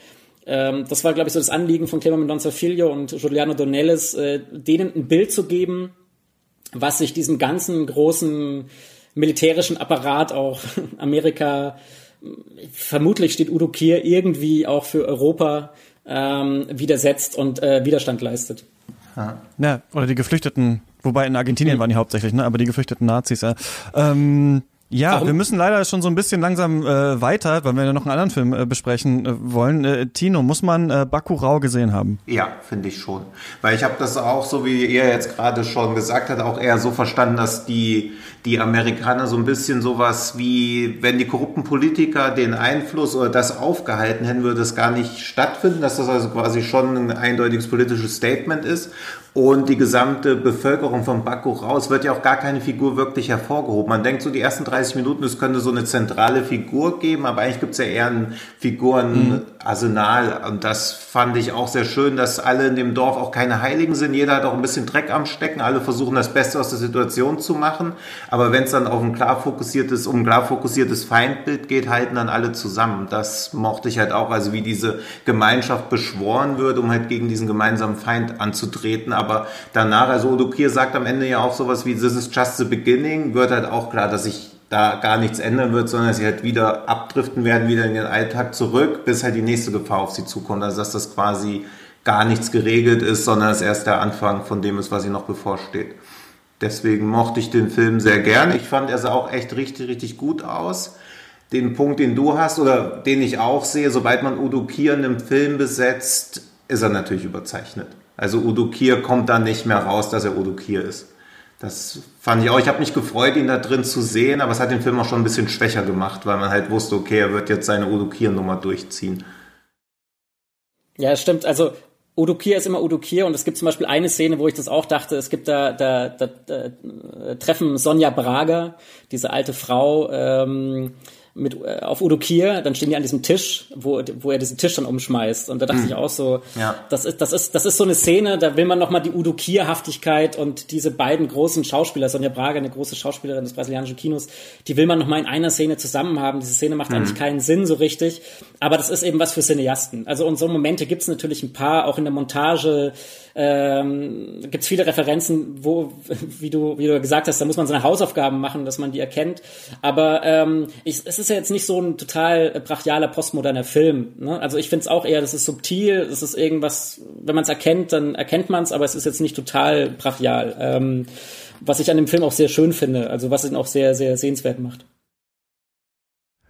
ähm, das war, glaube ich, so das Anliegen von Clement Mendonça Filho und Juliano Donelles, äh, denen ein Bild zu geben, was sich diesem ganzen großen militärischen Apparat auch [laughs] Amerika, vermutlich steht Udo Kier irgendwie auch für Europa ähm, widersetzt und äh, Widerstand leistet. Ja, oder die Geflüchteten, wobei in Argentinien mhm. waren die hauptsächlich, ne? aber die geflüchteten Nazis, ja. Ähm, Ja, Warum? wir müssen leider schon so ein bisschen langsam äh, weiter, weil wir ja noch einen anderen Film äh, besprechen äh, wollen. Äh, Tino, muss man äh, Bakurau gesehen haben? Ja, finde ich schon. Weil ich habe das auch, so wie ihr jetzt gerade schon gesagt habt, auch eher so verstanden, dass die, die Amerikaner so ein bisschen sowas wie, wenn die korrupten Politiker den Einfluss oder das aufgehalten hätten, würde es gar nicht stattfinden, dass das also quasi schon ein eindeutiges politisches Statement ist. Und die gesamte Bevölkerung von Baku raus wird ja auch gar keine Figur wirklich hervorgehoben. Man denkt so die ersten 30 Minuten, es könnte so eine zentrale Figur geben, aber eigentlich gibt es ja eher ein Figurenarsenal. Und das fand ich auch sehr schön, dass alle in dem Dorf auch keine Heiligen sind. Jeder hat auch ein bisschen Dreck am Stecken. Alle versuchen das Beste aus der Situation zu machen. Aber wenn es dann auf ein klar fokussiertes, um ein klar fokussiertes Feindbild geht, halten dann alle zusammen. Das mochte ich halt auch. Also wie diese Gemeinschaft beschworen wird, um halt gegen diesen gemeinsamen Feind anzutreten. Aber danach, also Odokir sagt am Ende ja auch sowas wie, this is just the beginning, wird halt auch klar, dass sich da gar nichts ändern wird, sondern dass sie halt wieder abdriften werden, wieder in den Alltag zurück, bis halt die nächste Gefahr auf sie zukommt. Also dass das quasi gar nichts geregelt ist, sondern es erst der Anfang von dem ist, was ihr noch bevorsteht. Deswegen mochte ich den Film sehr gern. Ich fand, er sah auch echt richtig, richtig gut aus. Den Punkt, den du hast oder den ich auch sehe, sobald man Udo Kier in einem Film besetzt, ist er natürlich überzeichnet. Also Udo Kier kommt dann nicht mehr raus, dass er Udo Kier ist. Das fand ich auch. Ich habe mich gefreut, ihn da drin zu sehen, aber es hat den Film auch schon ein bisschen schwächer gemacht, weil man halt wusste, okay, er wird jetzt seine Udo Kier-Nummer durchziehen. Ja, stimmt. Also Udo Kier ist immer Udo Kier und es gibt zum Beispiel eine Szene, wo ich das auch dachte, es gibt da, da, da, da äh, treffen Sonja Braga, diese alte Frau, ähm, mit äh, auf Udo Kier, dann stehen die an diesem Tisch, wo, wo er diesen Tisch dann umschmeißt. Und da dachte ich auch so, Ja. das ist, das ist, das ist so eine Szene, da will man nochmal die Udo Kier-Haftigkeit und diese beiden großen Schauspieler, Sonja Braga, eine große Schauspielerin des brasilianischen Kinos, die will man nochmal in einer Szene zusammen haben. Diese Szene macht eigentlich keinen Sinn so richtig. Aber das ist eben was für Cineasten. Also und so Momente gibt's natürlich ein paar, auch in der Montage, ähm, gibt's viele Referenzen, wo, wie du, wie du gesagt hast, da muss man seine Hausaufgaben machen, dass man die erkennt. Aber ähm, ich, es ist ja jetzt nicht so ein total brachialer postmoderner Film. Ne? Also ich finde es auch eher, das ist subtil, das ist irgendwas, wenn man es erkennt, dann erkennt man es, aber es ist jetzt nicht total brachial. Ähm, was ich an dem Film auch sehr schön finde, also was ihn auch sehr, sehr sehenswert macht.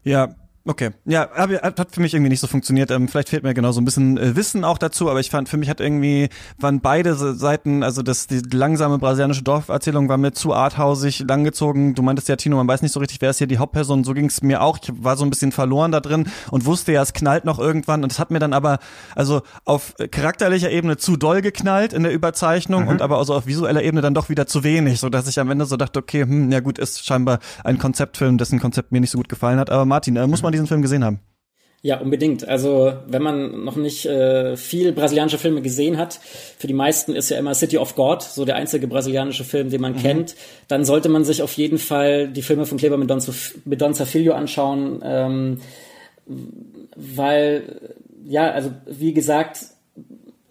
Ja, Okay, ja, hat für mich irgendwie nicht so funktioniert. Ähm, vielleicht fehlt mir genau so ein bisschen äh, Wissen auch dazu, aber ich fand, für mich hat irgendwie, waren beide Seiten, also das, die langsame brasilianische Dorferzählung war mir zu arthausig langgezogen. Du meintest ja, Tino, man weiß nicht so richtig, wer ist hier die Hauptperson. So ging es mir auch. Ich war so ein bisschen verloren da drin und wusste ja, es knallt noch irgendwann. Und es hat mir dann aber, also auf charakterlicher Ebene zu doll geknallt in der Überzeichnung und aber also auf visueller Ebene dann doch wieder zu wenig, so dass ich am Ende so dachte, okay, hm, ja gut, ist scheinbar ein Konzeptfilm, dessen Konzept mir nicht so gut gefallen hat. Aber Martin, äh, muss man diesen Film gesehen haben? Ja, unbedingt. Also wenn man noch nicht äh, viel brasilianische Filme gesehen hat, für die meisten ist ja immer City of God so der einzige brasilianische Film, den man kennt, dann sollte man sich auf jeden Fall die Filme von Kleber Mendonça, Mendonça Filho anschauen, ähm, weil, ja, also wie gesagt,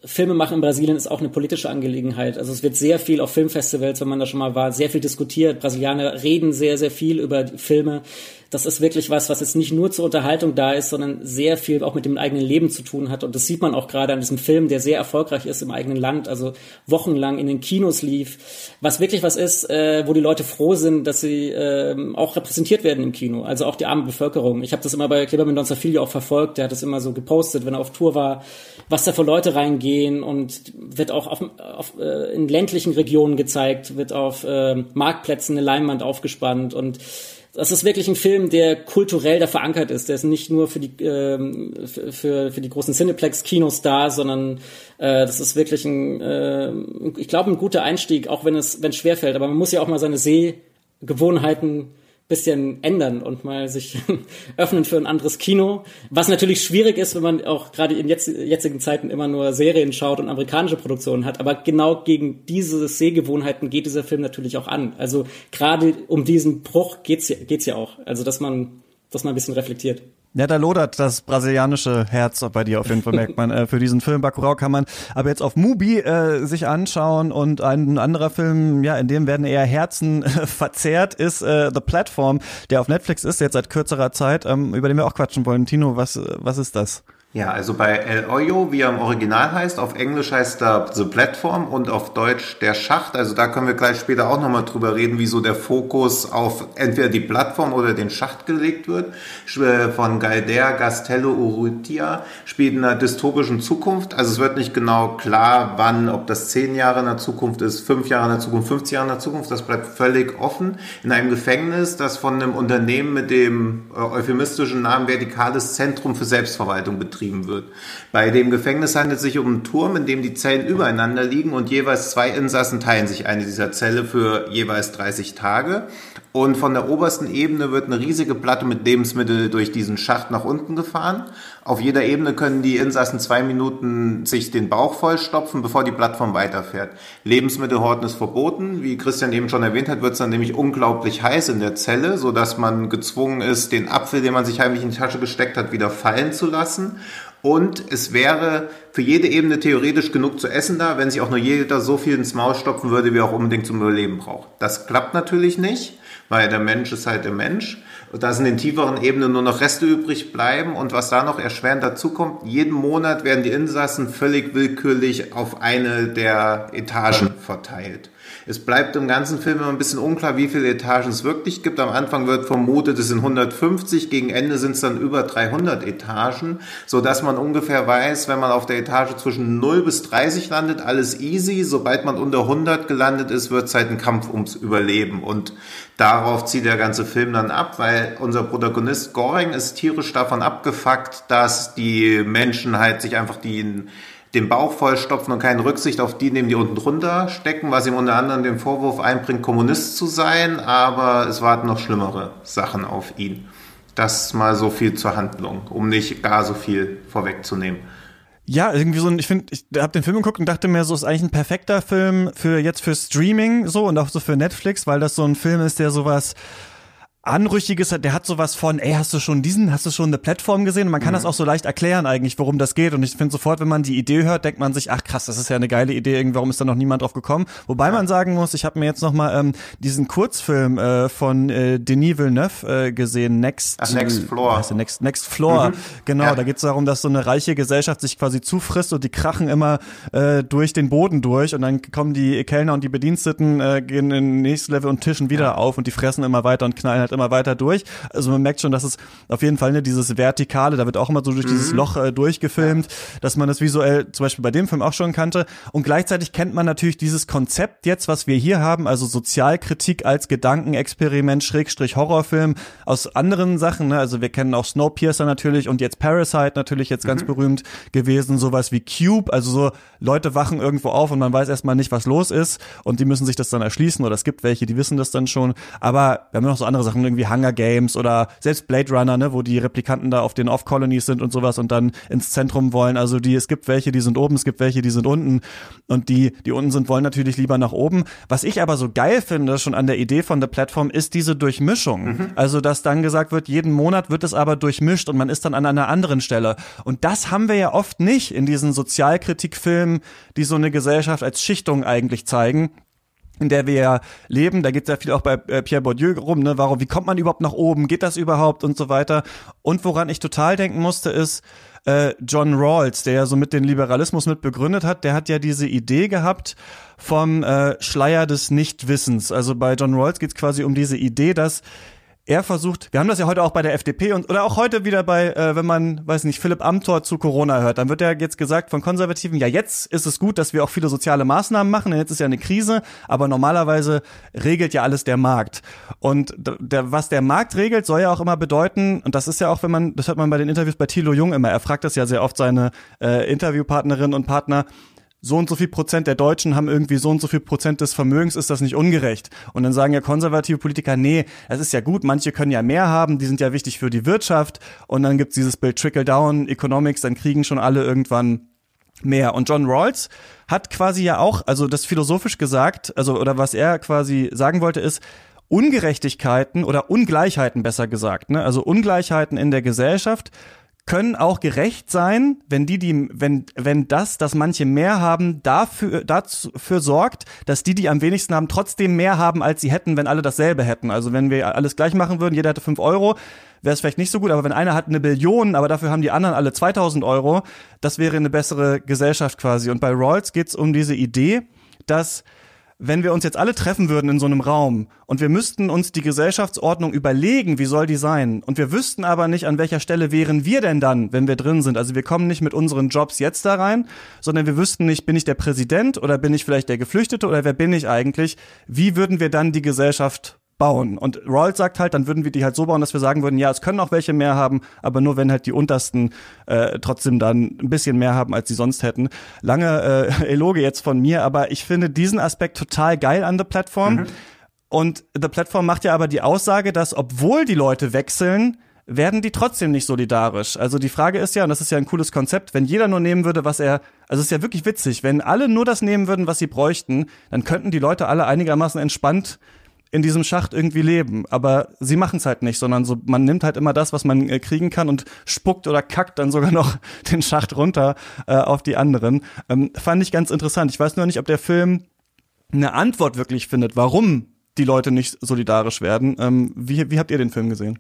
Filme machen in Brasilien ist auch eine politische Angelegenheit. Also es wird sehr viel auf Filmfestivals, wenn man da schon mal war, sehr viel diskutiert. Brasilianer reden sehr, sehr viel über die Filme. Das ist wirklich was, was jetzt nicht nur zur Unterhaltung da ist, sondern sehr viel auch mit dem eigenen Leben zu tun hat. Und das sieht man auch gerade an diesem Film, der sehr erfolgreich ist im eigenen Land, also wochenlang in den Kinos lief. Was wirklich was ist, äh, wo die Leute froh sind, dass sie äh, auch repräsentiert werden im Kino. Also auch die arme Bevölkerung. Ich habe das immer bei Kleber Mendonça Filho auch verfolgt. Der hat das immer so gepostet, wenn er auf Tour war, was da für Leute reingehen und wird auch auf, auf, äh, in ländlichen Regionen gezeigt, wird auf äh, Marktplätzen eine Leinwand aufgespannt und das ist wirklich ein Film, der kulturell da verankert ist. Der ist nicht nur für die ähm, für, für die großen Cineplex-Kinos da, sondern äh, das ist wirklich ein, äh, ich glaube, ein guter Einstieg, auch wenn es wenn schwerfällt. Aber man muss ja auch mal seine Sehgewohnheiten bisschen ändern und mal sich [laughs] öffnen für ein anderes Kino. Was natürlich schwierig ist, wenn man auch gerade in jetzt, jetzigen Zeiten immer nur Serien schaut und amerikanische Produktionen hat. Aber genau gegen diese Sehgewohnheiten geht dieser Film natürlich auch an. Also gerade um diesen Bruch geht's geht's ja auch. Also dass man, dass man ein bisschen reflektiert. Ja, da lodert das brasilianische Herz bei dir auf jeden Fall, [laughs] merkt man. Äh, für diesen Film Bacurau kann man aber jetzt auf Mubi äh, sich anschauen und ein anderer Film, ja, in dem werden eher Herzen [laughs] äh, verzehrt, ist äh, The Platform, der auf Netflix ist, jetzt seit kürzerer Zeit, ähm, über den wir auch quatschen wollen. Tino, was, was ist das? Ja, also bei El Hoyo, wie er im Original heißt, auf Englisch heißt er The Platform und auf Deutsch der Schacht. Also da können wir gleich später auch nochmal drüber reden, wieso der Fokus auf entweder die Plattform oder den Schacht gelegt wird. Von Galder Gastello Urrutia spielt in einer dystopischen Zukunft. Also es wird nicht genau klar, wann, ob das zehn Jahre in der Zukunft ist, fünf Jahre in der Zukunft, 50 Jahre in der Zukunft. Das bleibt völlig offen. In einem Gefängnis, das von einem Unternehmen mit dem äh, euphemistischen Namen Vertikales Zentrum für Selbstverwaltung betrieben betrieben wird. Bei dem Gefängnis handelt es sich um einen Turm, in dem die Zellen übereinander liegen und jeweils zwei Insassen teilen sich eine dieser Zelle für jeweils 30 Tage. Und von der obersten Ebene wird eine riesige Platte mit Lebensmitteln durch diesen Schacht nach unten gefahren. Auf jeder Ebene können die Insassen zwei Minuten sich den Bauch vollstopfen, bevor die Plattform weiterfährt. Lebensmittelhorten ist verboten. Wie Christian eben schon erwähnt hat, wird es dann nämlich unglaublich heiß in der Zelle, so dass man gezwungen ist, den Apfel, den man sich heimlich in die Tasche gesteckt hat, wieder fallen zu lassen. Und es wäre für jede Ebene theoretisch genug zu essen da, wenn sich auch nur jeder so viel ins Maul stopfen würde, wie er auch unbedingt zum Überleben braucht. Das klappt natürlich nicht weil der Mensch ist halt der Mensch. Und da sind in den tieferen Ebenen nur noch Reste übrig bleiben. Und was da noch erschwerend dazu kommt, jeden Monat werden die Insassen völlig willkürlich auf eine der Etagen verteilt. Es bleibt im ganzen Film immer ein bisschen unklar, wie viele Etagen es wirklich gibt. Am Anfang wird vermutet, es sind 150, gegen Ende sind es dann über 300 Etagen, so dass man ungefähr weiß, wenn man auf der Etage zwischen 0 bis 30 landet, alles easy. Sobald man unter 100 gelandet ist, wird es halt ein Kampf ums Überleben. Und darauf zieht der ganze Film dann ab, weil unser Protagonist Goring ist tierisch davon abgefuckt, dass die Menschen halt sich einfach die den Bauch vollstopfen und keine Rücksicht auf die nehmen, die unten drunter stecken, was ihm unter anderem den Vorwurf einbringt, Kommunist zu sein, aber es warten noch schlimmere Sachen auf ihn. Das mal so viel zur Handlung, um nicht gar so viel vorwegzunehmen. Ja, irgendwie so ein, ich finde, ich habe den Film geguckt und dachte mir, so ist eigentlich ein perfekter Film für jetzt für Streaming so und auch so für Netflix, weil das so ein Film ist, der sowas Anrüchiges hat, der hat sowas von, ey, hast du schon diesen, hast du schon eine Plattform gesehen? Und man kann mhm. das auch so leicht erklären eigentlich, worum das geht. Und ich finde sofort, wenn man die Idee hört, denkt man sich, ach krass, das ist ja eine geile Idee, irgendwie, warum ist da noch niemand drauf gekommen? Wobei man sagen muss, ich habe mir jetzt noch mal ähm, diesen Kurzfilm äh, von äh, Denis Villeneuve äh, gesehen, Next, ach, Next Floor. Heißt Next, Next Floor, mhm. genau. Ja. Da geht es darum, dass so eine reiche Gesellschaft sich quasi zufrisst und die krachen immer äh, durch den Boden durch und dann kommen die Kellner und die Bediensteten, äh, gehen in nächstes Level und tischen wieder ja. auf und die fressen immer weiter und knallen halt immer weiter durch. Also man merkt schon, dass es auf jeden Fall ne, dieses Vertikale, da wird auch immer so durch mhm. dieses Loch äh, durchgefilmt, dass man das visuell zum Beispiel bei dem Film auch schon kannte. Und gleichzeitig kennt man natürlich dieses Konzept jetzt, was wir hier haben, also Sozialkritik als Gedankenexperiment, Schrägstrich Horrorfilm aus anderen Sachen. Ne? Also wir kennen auch Snowpiercer natürlich und jetzt Parasite natürlich jetzt ganz mhm. berühmt gewesen, sowas wie Cube, also so Leute wachen irgendwo auf und man weiß erstmal nicht, was los ist und die müssen sich das dann erschließen oder es gibt welche, die wissen das dann schon. Aber wir haben noch so andere Sachen, irgendwie Hunger Games oder selbst Blade Runner, ne, wo die Replikanten da auf den Off-Colonies sind und sowas und dann ins Zentrum wollen. Also die, es gibt welche, die sind oben, es gibt welche, die sind unten und die, die unten sind, wollen natürlich lieber nach oben. Was ich aber so geil finde, schon an der Idee von der Plattform, ist diese Durchmischung. Mhm. Also, dass dann gesagt wird, jeden Monat wird es aber durchmischt und man ist dann an einer anderen Stelle. Und das haben wir ja oft nicht in diesen Sozialkritikfilmen, die so eine Gesellschaft als Schichtung eigentlich zeigen in der wir ja leben. Da geht es ja viel auch bei äh, Pierre Bourdieu rum, ne? Warum, wie kommt man überhaupt nach oben? Geht das überhaupt und so weiter? Und woran ich total denken musste, ist äh, John Rawls, der ja so mit den Liberalismus mit begründet hat, der hat ja diese Idee gehabt vom äh, Schleier des Nichtwissens. Also bei John Rawls geht es quasi um diese Idee, dass er versucht, wir haben das ja heute auch bei der FDP und oder auch heute wieder bei, äh, wenn man, weiß nicht, Philipp Amthor zu Corona hört, dann wird ja jetzt gesagt von Konservativen, ja jetzt ist es gut, dass wir auch viele soziale Maßnahmen machen, denn jetzt ist ja eine Krise, aber normalerweise regelt ja alles der Markt. Und der, was der Markt regelt, soll ja auch immer bedeuten, und das ist ja auch, wenn man, das hört man bei den Interviews bei Thilo Jung immer, er fragt das ja sehr oft seine äh, Interviewpartnerinnen und Partner, so und so viel Prozent der Deutschen haben irgendwie so und so viel Prozent des Vermögens, ist das nicht ungerecht? Und dann sagen ja konservative Politiker, nee, es ist ja gut, manche können ja mehr haben, die sind ja wichtig für die Wirtschaft. Und dann gibt's dieses Bild Trickle-Down Economics, dann kriegen schon alle irgendwann mehr. Und John Rawls hat quasi ja auch, also das philosophisch gesagt, also oder was er quasi sagen wollte ist, Ungerechtigkeiten oder Ungleichheiten besser gesagt, ne? also Ungleichheiten in der Gesellschaft können auch gerecht sein, wenn die, die, wenn, wenn das, dass manche mehr haben, dafür, dafür sorgt, dass die, die am wenigsten haben, trotzdem mehr haben, als sie hätten, wenn alle dasselbe hätten. Also wenn wir alles gleich machen würden, jeder hätte fünf Euro, wäre es vielleicht nicht so gut, aber wenn einer hat eine Billion, aber dafür haben die anderen alle 2000 Euro, das wäre eine bessere Gesellschaft quasi. Und bei Rawls geht's um diese Idee, dass wenn wir uns jetzt alle treffen würden in so einem Raum und wir müssten uns die Gesellschaftsordnung überlegen, wie soll die sein, und wir wüssten aber nicht, an welcher Stelle wären wir denn dann, wenn wir drin sind. Also wir kommen nicht mit unseren Jobs jetzt da rein, sondern wir wüssten nicht, bin ich der Präsident oder bin ich vielleicht der Geflüchtete oder wer bin ich eigentlich? Wie würden wir dann die Gesellschaft bauen. Und Rawls sagt halt, dann würden wir die halt so bauen, dass wir sagen würden, ja, es können auch welche mehr haben, aber nur wenn halt die untersten äh, trotzdem dann ein bisschen mehr haben, als sie sonst hätten. Lange äh, [laughs] Eloge jetzt von mir, aber ich finde diesen Aspekt total geil an The Platform. Mhm. Und The Platform macht ja aber die Aussage, dass obwohl die Leute wechseln, werden die trotzdem nicht solidarisch. Also die Frage ist ja, und das ist ja ein cooles Konzept, wenn jeder nur nehmen würde, was er, also es ist ja wirklich witzig, wenn alle nur das nehmen würden, was sie bräuchten, dann könnten die Leute alle einigermaßen entspannt in diesem Schacht irgendwie leben. Aber sie machen es halt nicht, sondern so, man nimmt halt immer das, was man äh, kriegen kann und spuckt oder kackt dann sogar [laughs] noch den Schacht runter äh, auf die anderen. Ähm, fand ich ganz interessant. Ich weiß nur nicht, ob der Film eine Antwort wirklich findet, warum die Leute nicht solidarisch werden. Ähm, wie, wie habt ihr den Film gesehen?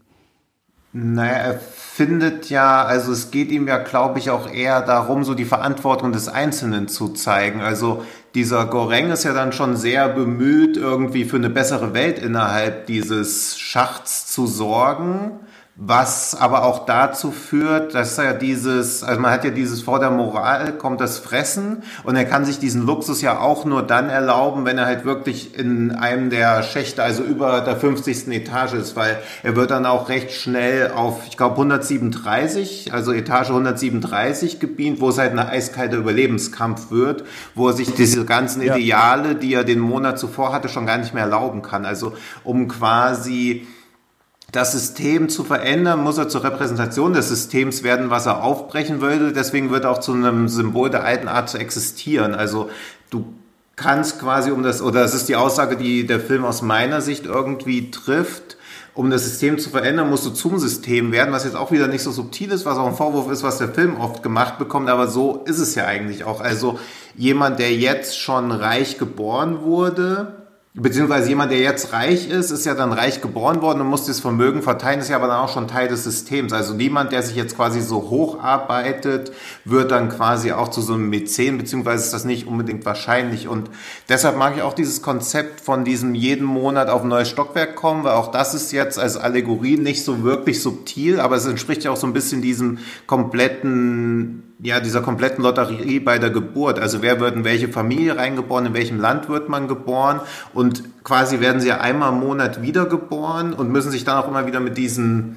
Naja, er findet ja, also es geht ihm ja, glaube ich, auch eher darum, so die Verantwortung des Einzelnen zu zeigen. Also dieser Goreng ist ja dann schon sehr bemüht, irgendwie für eine bessere Welt innerhalb dieses Schachts zu sorgen. Was aber auch dazu führt, dass er dieses, also man hat ja dieses vor der Moral kommt das Fressen und er kann sich diesen Luxus ja auch nur dann erlauben, wenn er halt wirklich in einem der Schächte, also über der 50. Etage ist, weil er wird dann auch recht schnell auf, ich glaube 137, also Etage 137 gebeamt, wo es halt ein eiskalter Überlebenskampf wird, wo er sich diese ganzen Ideale, die er den Monat zuvor hatte, schon gar nicht mehr erlauben kann. Also um quasi das System zu verändern, muss er zur Repräsentation des Systems werden, was er aufbrechen würde. Deswegen wird er auch zu einem Symbol der alten Art zu existieren. Also du kannst quasi um das, oder es ist die Aussage, die der Film aus meiner Sicht irgendwie trifft, um das System zu verändern, musst du zum System werden, was jetzt auch wieder nicht so subtil ist, was auch ein Vorwurf ist, was der Film oft gemacht bekommt, aber so ist es ja eigentlich auch. Also jemand, der jetzt schon reich geboren wurde, Beziehungsweise jemand, der jetzt reich ist, ist ja dann reich geboren worden und muss das Vermögen verteilen, ist ja aber dann auch schon Teil des Systems. Also niemand, der sich jetzt quasi so hocharbeitet, wird dann quasi auch zu so einem Mäzen, beziehungsweise ist das nicht unbedingt wahrscheinlich. Und deshalb mag ich auch dieses Konzept von diesem jeden Monat auf ein neues Stockwerk kommen, weil auch das ist jetzt als Allegorie nicht so wirklich subtil, aber es entspricht ja auch so ein bisschen diesem kompletten ja, dieser kompletten Lotterie bei der Geburt. Also wer wird in welche Familie reingeboren, in welchem Land wird man geboren und quasi werden sie ja einmal im Monat wiedergeboren und müssen sich dann auch immer wieder mit diesen,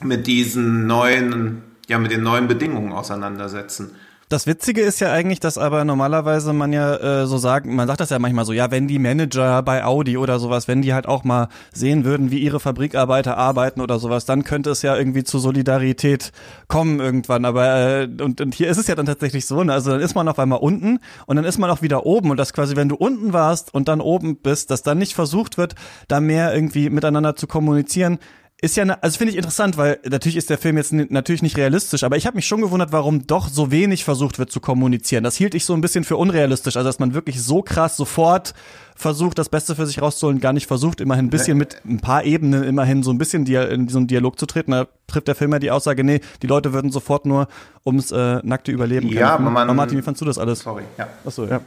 mit diesen neuen, ja, mit den neuen Bedingungen auseinandersetzen. Das Witzige ist ja eigentlich, dass aber normalerweise man ja äh, so sagt, man sagt das ja manchmal so, ja, wenn die Manager bei Audi oder sowas, wenn die halt auch mal sehen würden, wie ihre Fabrikarbeiter arbeiten oder sowas, dann könnte es ja irgendwie zu Solidarität kommen irgendwann. Aber äh, und, und hier ist es ja dann tatsächlich so, ne? also dann ist man auf einmal unten und dann ist man auch wieder oben und das quasi, wenn du unten warst und dann oben bist, dass dann nicht versucht wird, da mehr irgendwie miteinander zu kommunizieren, ist ja, ne, also finde ich interessant, weil natürlich ist der Film jetzt natürlich nicht realistisch, aber ich habe mich schon gewundert, warum doch so wenig versucht wird zu kommunizieren. Das hielt ich so ein bisschen für unrealistisch, also dass man wirklich so krass sofort versucht, das Beste für sich rauszuholen, gar nicht versucht, immerhin ein bisschen mit ein paar Ebenen immerhin so ein bisschen in so einen Dialog zu treten. Da trifft der Film ja die Aussage, nee, die Leute würden sofort nur ums äh, nackte Überleben kämpfen. Ja, man, Martin, wie fandst du das alles? Sorry, ja. Achso, ja.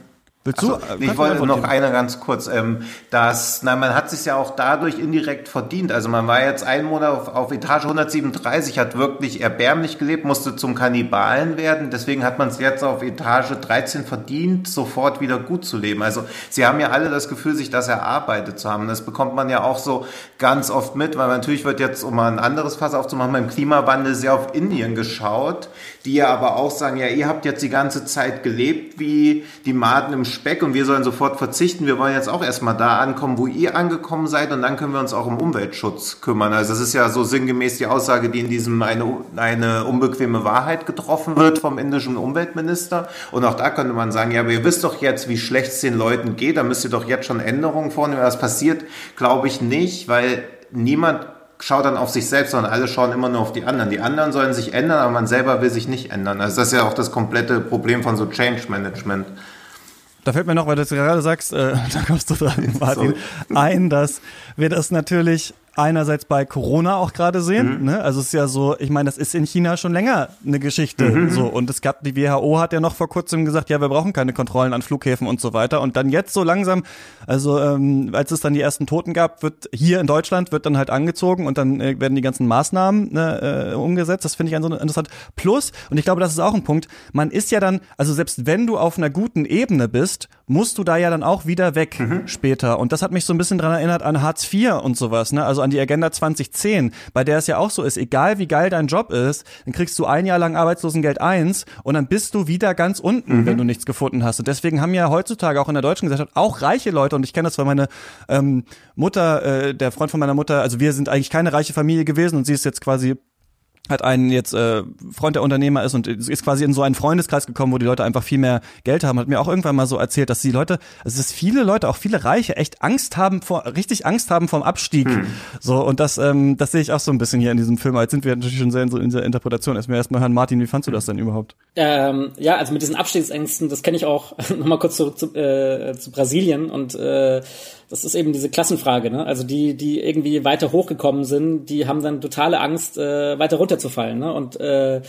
Willst du? Also, ich wollte noch eine ganz kurz. Ähm, dass, na, man hat sich ja auch dadurch indirekt verdient. Also man war jetzt einen Monat auf, auf Etage 137, hat wirklich erbärmlich gelebt, musste zum Kannibalen werden. Deswegen hat man es jetzt auf Etage 13 verdient, sofort wieder gut zu leben. Also sie haben ja alle das Gefühl, sich das erarbeitet zu haben. Das bekommt man ja auch so ganz oft mit, weil natürlich wird jetzt, um mal ein anderes Fass aufzumachen, beim Klimawandel sehr auf Indien geschaut, die ja aber auch sagen, ja, ihr habt jetzt die ganze Zeit gelebt wie die Maden im Speck und wir sollen sofort verzichten. Wir wollen jetzt auch erstmal da ankommen, wo ihr angekommen seid und dann können wir uns auch um Umweltschutz kümmern. Also das ist ja so sinngemäß die Aussage, die in diesem eine, eine unbequeme Wahrheit getroffen wird vom indischen Umweltminister. Und auch da könnte man sagen, ja, aber ihr wisst doch jetzt, wie schlecht es den Leuten geht, da müsst ihr doch jetzt schon Änderungen vornehmen. Das passiert, glaube ich, nicht, weil niemand schaut dann auf sich selbst, sondern alle schauen immer nur auf die anderen. Die anderen sollen sich ändern, aber man selber will sich nicht ändern. Also das ist ja auch das komplette Problem von so Change Management. Da fällt mir noch, weil du es gerade sagst, äh, [laughs] da kommst du dran, [laughs] Martin, ein, dass wir das natürlich einerseits bei Corona auch gerade sehen. Mhm. Ne? Also es ist ja so, ich meine, das ist in China schon länger eine Geschichte. Mhm. So und es gab die WHO hat ja noch vor kurzem gesagt, ja, wir brauchen keine Kontrollen an Flughäfen und so weiter. Und dann jetzt so langsam, also ähm, als es dann die ersten Toten gab, wird hier in Deutschland wird dann halt angezogen und dann äh, werden die ganzen Maßnahmen ne, äh, umgesetzt. Das finde ich also interessant. Plus und ich glaube, das ist auch ein Punkt. Man ist ja dann, also selbst wenn du auf einer guten Ebene bist, musst du da ja dann auch wieder weg mhm. später. Und das hat mich so ein bisschen dran erinnert an Hartz IV und sowas. Ne? Also an die Agenda 2010, bei der es ja auch so ist, egal wie geil dein Job ist, dann kriegst du ein Jahr lang Arbeitslosengeld 1 und dann bist du wieder ganz unten, mhm. wenn du nichts gefunden hast. Und deswegen haben ja heutzutage auch in der deutschen Gesellschaft auch reiche Leute, und ich kenne das, weil meine ähm, Mutter, äh, der Freund von meiner Mutter, also wir sind eigentlich keine reiche Familie gewesen und sie ist jetzt quasi hat einen jetzt äh, Freund der Unternehmer ist und ist quasi in so einen Freundeskreis gekommen, wo die Leute einfach viel mehr Geld haben, hat mir auch irgendwann mal so erzählt, dass die Leute, also dass viele Leute, auch viele Reiche, echt Angst haben vor, richtig Angst haben vom Abstieg. Hm. So und das, ähm, das sehe ich auch so ein bisschen hier in diesem Film. Jetzt sind wir natürlich schon sehr in so in dieser Interpretation. Erstmal erstmal hören, Martin, wie fandst du das denn überhaupt? Ähm, ja, also mit diesen Abstiegsängsten, das kenne ich auch [laughs] nochmal kurz zurück zu, äh, zu Brasilien und äh, das ist eben diese Klassenfrage, ne? Also die, die irgendwie weiter hochgekommen sind, die haben dann totale Angst, äh, weiter runterzufallen, ne? Und äh,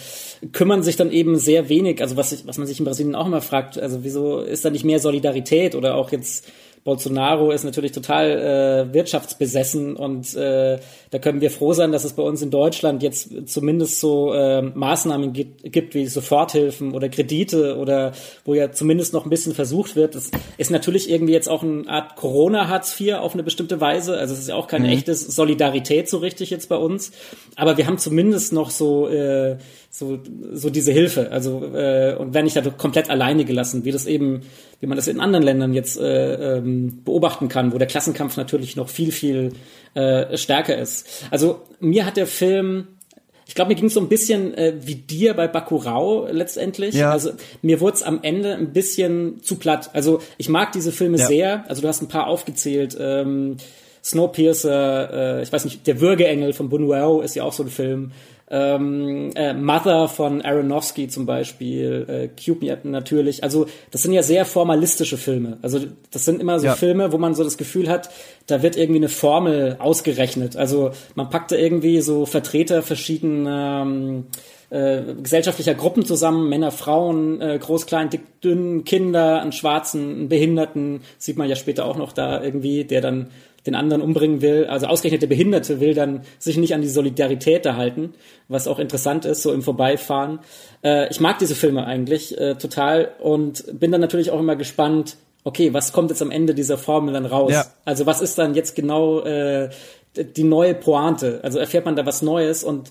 kümmern sich dann eben sehr wenig, also was, ich, was man sich in Brasilien auch immer fragt, also wieso ist da nicht mehr Solidarität oder auch jetzt Bolsonaro ist natürlich total äh, wirtschaftsbesessen und äh, da können wir froh sein, dass es bei uns in Deutschland jetzt zumindest so äh, Maßnahmen gibt, gibt wie Soforthilfen oder Kredite oder wo ja zumindest noch ein bisschen versucht wird. Das ist natürlich irgendwie jetzt auch eine Art Corona-Hartz IV auf eine bestimmte Weise. Also es ist ja auch keine mhm. echte Solidarität so richtig jetzt bei uns. Aber wir haben zumindest noch so äh, so, so diese Hilfe. Also äh, und wenn nicht halt komplett alleine gelassen, wie das eben, wie man das in anderen Ländern jetzt äh, ähm, beobachten kann, wo der Klassenkampf natürlich noch viel, viel äh, stärker ist. Also mir hat der Film ich glaube, mir ging es so ein bisschen äh, wie dir bei Bakurau letztendlich. Ja. Also mir wurde es am Ende ein bisschen zu platt. Also ich mag diese Filme ja. sehr. Also du hast ein paar aufgezählt. Ähm, Snowpiercer, äh, ich weiß nicht, der Würgeengel von Buñuel ist ja auch so ein Film. Ähm, äh, Mother von Aronofsky zum Beispiel, äh, Cube natürlich. Also das sind ja sehr formalistische Filme. Also das sind immer so ja. Filme, wo man so das Gefühl hat, da wird irgendwie eine Formel ausgerechnet. Also man packt da irgendwie so Vertreter verschiedener ähm, äh, gesellschaftlicher Gruppen zusammen, Männer, Frauen, äh, groß, klein, dick, dünn, Kinder, einen Schwarzen, einen Behinderten, sieht man ja später auch noch da irgendwie, der dann den anderen umbringen will. Also ausgerechnet der Behinderte will dann sich nicht an die Solidarität da halten, was auch interessant ist, so im Vorbeifahren. Äh, ich mag diese Filme eigentlich äh, total und bin dann natürlich auch immer gespannt, okay, was kommt jetzt am Ende dieser Formel dann raus? Ja. Also was ist dann jetzt genau äh, die neue Pointe? Also erfährt man da was Neues und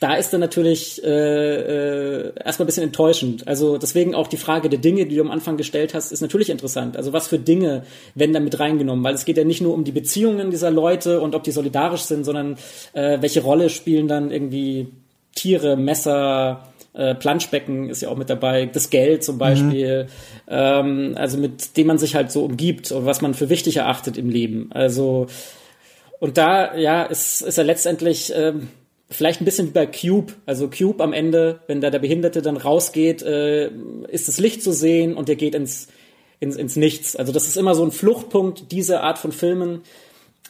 da ist dann natürlich äh, äh, erstmal ein bisschen enttäuschend. Also deswegen auch die Frage der Dinge, die du am Anfang gestellt hast, ist natürlich interessant. Also was für Dinge werden da mit reingenommen? Weil es geht ja nicht nur um die Beziehungen dieser Leute und ob die solidarisch sind, sondern äh, welche Rolle spielen dann irgendwie Tiere, Messer, äh, Planschbecken ist ja auch mit dabei, das Geld zum Beispiel, mhm. ähm, also mit dem man sich halt so umgibt und was man für wichtig erachtet im Leben. Also und da, ja, ist, ist er letztendlich ähm, vielleicht ein bisschen wie bei Cube. Also Cube am Ende, wenn da der Behinderte dann rausgeht, äh, ist das Licht zu sehen und der geht ins, ins, ins Nichts. Also das ist immer so ein Fluchtpunkt dieser Art von Filmen,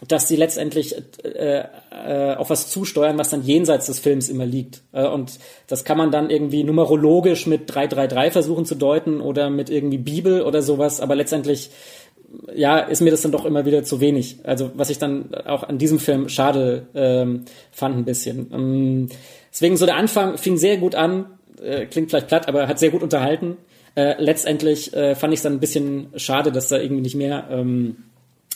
dass sie letztendlich äh, äh, auf was zusteuern, was dann jenseits des Films immer liegt. Äh, und das kann man dann irgendwie numerologisch mit 333 versuchen zu deuten oder mit irgendwie Bibel oder sowas, aber letztendlich ja, ist mir das dann doch immer wieder zu wenig. Also was ich dann auch an diesem Film schade ähm, fand ein bisschen. Ähm, deswegen so der Anfang fing sehr gut an, äh, klingt vielleicht platt, aber hat sehr gut unterhalten. Äh, letztendlich äh, fand ich es dann ein bisschen schade, dass da irgendwie nicht mehr ähm,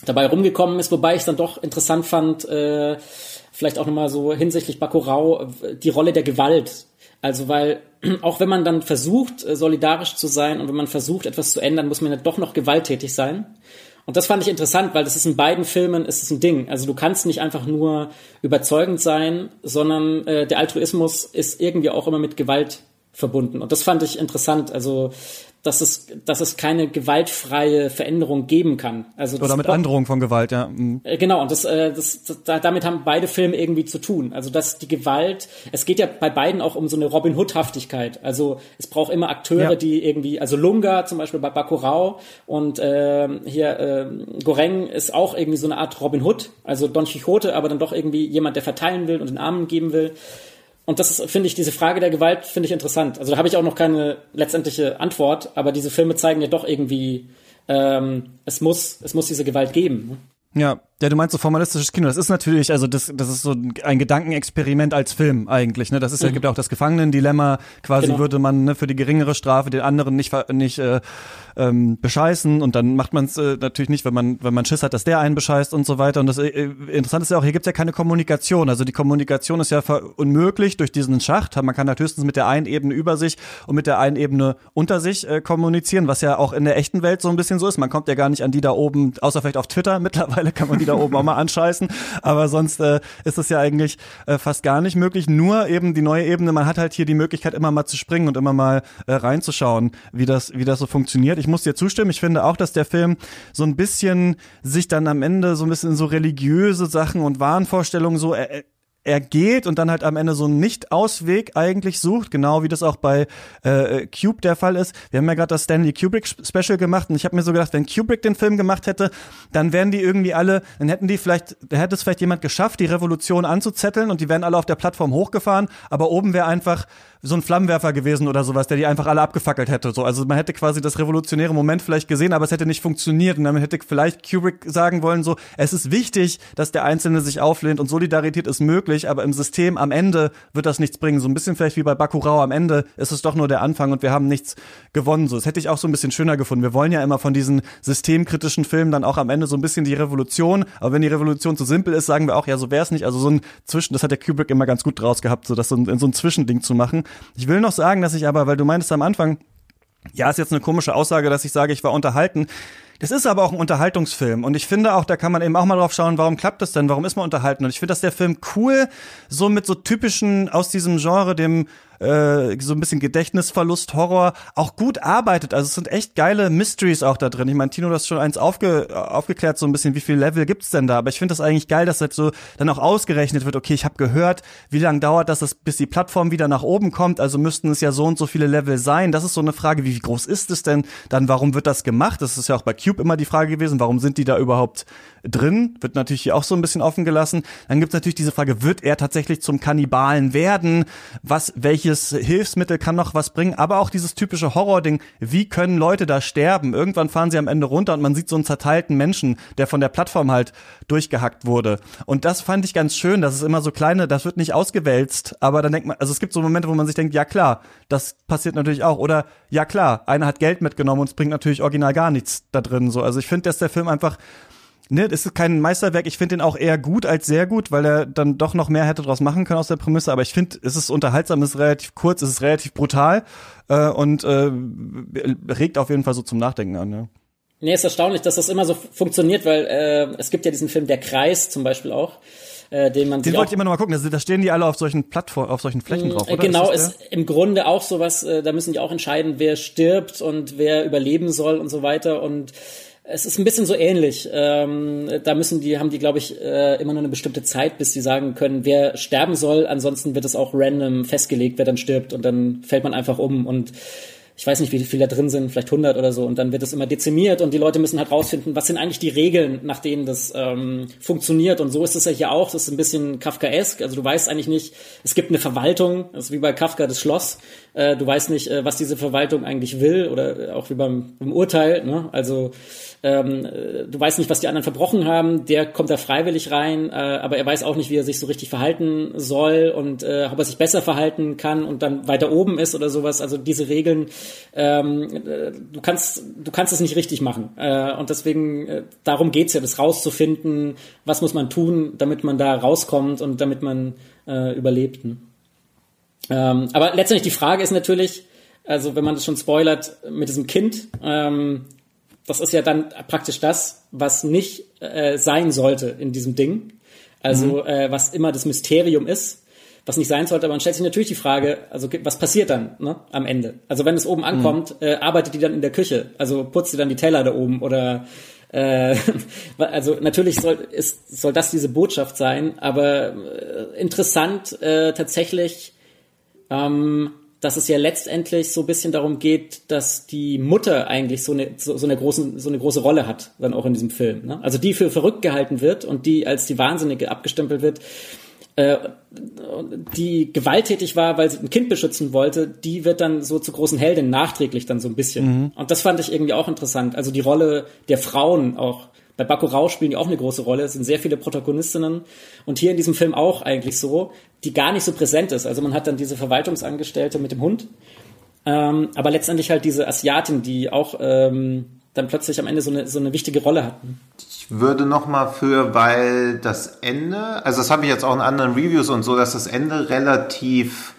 dabei rumgekommen ist, wobei ich dann doch interessant fand, äh, vielleicht auch nochmal so hinsichtlich Bakurau, die Rolle der Gewalt. Also weil [clears throat] auch wenn man dann versucht, äh, solidarisch zu sein und wenn man versucht, etwas zu ändern, muss man ja doch noch gewalttätig sein. Und das fand ich interessant, weil das ist in beiden Filmen ist es ein Ding. Also du kannst nicht einfach nur überzeugend sein, sondern äh, der Altruismus ist irgendwie auch immer mit Gewalt verbunden. Und das fand ich interessant. Also dass es, dass es keine gewaltfreie Veränderung geben kann. Also Oder mit Androhung von Gewalt, ja. Mhm. Äh, genau, und das, äh, das, das, damit haben beide Filme irgendwie zu tun. Also dass die Gewalt, es geht ja bei beiden auch um so eine Robin Hood-Haftigkeit. Also es braucht immer Akteure, Ja. die irgendwie, also Lunga zum Beispiel bei Bacurau und äh, hier äh, Goreng ist auch irgendwie so eine Art Robin Hood, also Don Quixote, aber dann doch irgendwie jemand, der verteilen will und den Armen geben will. Und das finde ich, diese Frage der Gewalt finde ich interessant. Also da habe ich auch noch keine letztendliche Antwort, aber diese Filme zeigen ja doch irgendwie, ähm, es muss, es muss diese Gewalt geben. Ja, ja, du meinst so formalistisches Kino. Das ist natürlich, also das, das ist so ein Gedankenexperiment als Film eigentlich. Ne, das ist ja gibt ja auch das Gefangenendilemma. Quasi Genau. würde man ne, für die geringere Strafe den anderen nicht nicht äh, ähm, bescheißen und dann macht man es äh, natürlich nicht, wenn man wenn man Schiss hat, dass der einen bescheißt und so weiter. Und das äh, Interessante ist ja auch, hier gibt's ja keine Kommunikation. Also die Kommunikation ist ja unmöglich durch diesen Schacht. Man kann halt höchstens mit der einen Ebene über sich und mit der einen Ebene unter sich äh, kommunizieren, was ja auch in der echten Welt so ein bisschen so ist. Man kommt ja gar nicht an die da oben, außer vielleicht auf Twitter. Mittlerweile kann man die da oben auch mal anscheißen. Aber sonst äh, ist es ja eigentlich äh, fast gar nicht möglich. Nur eben die neue Ebene. Man hat halt hier die Möglichkeit, immer mal zu springen und immer mal äh, reinzuschauen, wie das, wie das so funktioniert. Ich muss dir zustimmen. Ich finde auch, dass der Film so ein bisschen sich dann am Ende so ein bisschen in so religiöse Sachen und Wahnvorstellungen so äh, er geht und dann halt am Ende so einen Nicht-Ausweg eigentlich sucht, genau wie das auch bei äh, Cube der Fall ist. Wir haben ja gerade das Stanley Kubrick Special gemacht und ich habe mir so gedacht, wenn Kubrick den Film gemacht hätte, dann wären die irgendwie alle, dann hätten die vielleicht, hätte es vielleicht jemand geschafft, die Revolution anzuzetteln und die wären alle auf der Plattform hochgefahren, aber oben wäre einfach so ein Flammenwerfer gewesen oder sowas, der die einfach alle abgefackelt hätte. So, also man hätte quasi das revolutionäre Moment vielleicht gesehen, aber es hätte nicht funktioniert und damit hätte vielleicht Kubrick sagen wollen so, es ist wichtig, dass der Einzelne sich auflehnt und Solidarität ist möglich, aber im System am Ende wird das nichts bringen. So ein bisschen vielleicht wie bei Bakurau am Ende ist es doch nur der Anfang und wir haben nichts gewonnen. So, das hätte ich auch so ein bisschen schöner gefunden. Wir wollen ja immer von diesen systemkritischen Filmen dann auch am Ende so ein bisschen die Revolution, aber wenn die Revolution zu simpel ist, sagen wir auch, ja, so wäre es nicht. Also so ein Zwischen, das hat der Kubrick immer ganz gut draus gehabt, so das ein, so ein Zwischending zu machen. Ich will noch sagen, dass ich aber, weil du meintest am Anfang, ja, ist jetzt eine komische Aussage, dass ich sage, ich war unterhalten. Das ist aber auch ein Unterhaltungsfilm. Und ich finde auch, da kann man eben auch mal drauf schauen, warum klappt das denn, warum ist man unterhalten? Und ich finde, dass der Film cool so mit so typischen aus diesem Genre, dem äh, so ein bisschen Gedächtnisverlust, Horror, auch gut arbeitet. Also es sind echt geile Mysteries auch da drin. Ich meine, Tino, du hast schon eins aufge, aufgeklärt, so ein bisschen, wie viel Level gibt's denn da? Aber ich finde das eigentlich geil, dass jetzt so dann auch ausgerechnet wird, okay, ich habe gehört, wie lange dauert das, bis die Plattform wieder nach oben kommt, also müssten es ja so und so viele Level sein. Das ist so eine Frage, wie groß ist es denn? Dann, warum wird das gemacht? Das ist ja auch bei Cube immer die Frage gewesen, warum sind die da überhaupt drin? Wird natürlich hier auch so ein bisschen offen gelassen. Dann gibt's natürlich diese Frage, wird er tatsächlich zum Kannibalen werden? Was, welches Hilfsmittel kann noch was bringen? Aber auch dieses typische Horror-Ding, wie können Leute da sterben? Irgendwann fahren sie am Ende runter und man sieht so einen zerteilten Menschen, der von der Plattform halt durchgehackt wurde. Und das fand ich ganz schön, dass es immer so kleine, das wird nicht ausgewälzt, aber dann denkt man, also es gibt so Momente, wo man sich denkt, ja klar, das passiert natürlich auch. Oder ja klar, einer hat Geld mitgenommen und es bringt natürlich original gar nichts da drin. So, also ich finde, dass der Film einfach Ne, das ist kein Meisterwerk. Ich finde den auch eher gut als sehr gut, weil er dann doch noch mehr hätte draus machen können aus der Prämisse. Aber ich finde, es ist unterhaltsam, es ist relativ kurz, es ist relativ brutal äh, und äh, regt auf jeden Fall so zum Nachdenken an. Ja. Nee, ist erstaunlich, dass das immer so funktioniert, weil äh, es gibt ja diesen Film Der Kreis zum Beispiel auch, äh, den man Den wollte ich immer noch mal gucken. Da, da stehen die alle auf solchen Plattformen, auf solchen Flächen drauf, Äh, oder? Genau, ist, ist im Grunde auch sowas, äh, da müssen die auch entscheiden, wer stirbt und wer überleben soll und so weiter. Und es ist ein bisschen so ähnlich. Ähm, da müssen die, haben die, glaube ich, äh, immer nur eine bestimmte Zeit, bis sie sagen können, wer sterben soll. Ansonsten wird es auch random festgelegt, wer dann stirbt und dann fällt man einfach um und ich weiß nicht, wie viele da drin sind, vielleicht 100 oder so, und dann wird es immer dezimiert und die Leute müssen halt rausfinden, was sind eigentlich die Regeln, nach denen das ähm, funktioniert. Und so ist es ja hier auch. Das ist ein bisschen Kafkaesk. Also du weißt eigentlich nicht, es gibt eine Verwaltung, das ist wie bei Kafka das Schloss. Äh, du weißt nicht, äh, was diese Verwaltung eigentlich will oder auch wie beim, beim Urteil. Ne? Also ähm, äh, du weißt nicht, was die anderen verbrochen haben. Der kommt da freiwillig rein, äh, aber er weiß auch nicht, wie er sich so richtig verhalten soll und äh, ob er sich besser verhalten kann und dann weiter oben ist oder sowas. Also diese Regeln ähm, äh, du kannst du kannst es nicht richtig machen äh, und deswegen äh, darum geht's ja, das rauszufinden, was muss man tun, damit man da rauskommt und damit man äh, überlebt. Ne? Ähm, aber letztendlich die Frage ist natürlich, also wenn man das schon spoilert mit diesem Kind, ähm, das ist ja dann praktisch das, was nicht äh, sein sollte in diesem Ding. Also äh, was immer das Mysterium ist was nicht sein sollte, aber man stellt sich natürlich die Frage, also was passiert dann ne, am Ende? Also wenn es oben ankommt, mhm. äh, arbeitet die dann in der Küche, also putzt sie dann die Teller da oben oder äh, [laughs] also natürlich soll, ist, soll das diese Botschaft sein, aber äh, interessant äh, tatsächlich, ähm, dass es ja letztendlich so ein bisschen darum geht, dass die Mutter eigentlich so eine, so, so eine, großen, so eine große Rolle hat, dann auch in diesem Film. Ne? Also die für verrückt gehalten wird und die als die Wahnsinnige abgestempelt wird, äh, die gewalttätig war, weil sie ein Kind beschützen wollte, die wird dann so zur großen Heldin nachträglich dann so ein bisschen. Mhm. Und das fand ich irgendwie auch interessant. Also die Rolle der Frauen auch bei Bacurau spielen die auch eine große Rolle. Es sind sehr viele Protagonistinnen. Und hier in diesem Film auch eigentlich so, die gar nicht so präsent ist. Also man hat dann diese Verwaltungsangestellte mit dem Hund. Ähm, aber letztendlich halt diese Asiatin, die auch ähm, dann plötzlich am Ende so eine, so eine wichtige Rolle hatten. Ich würde noch mal für, weil das Ende, also das habe ich jetzt auch in anderen Reviews und so, dass das Ende relativ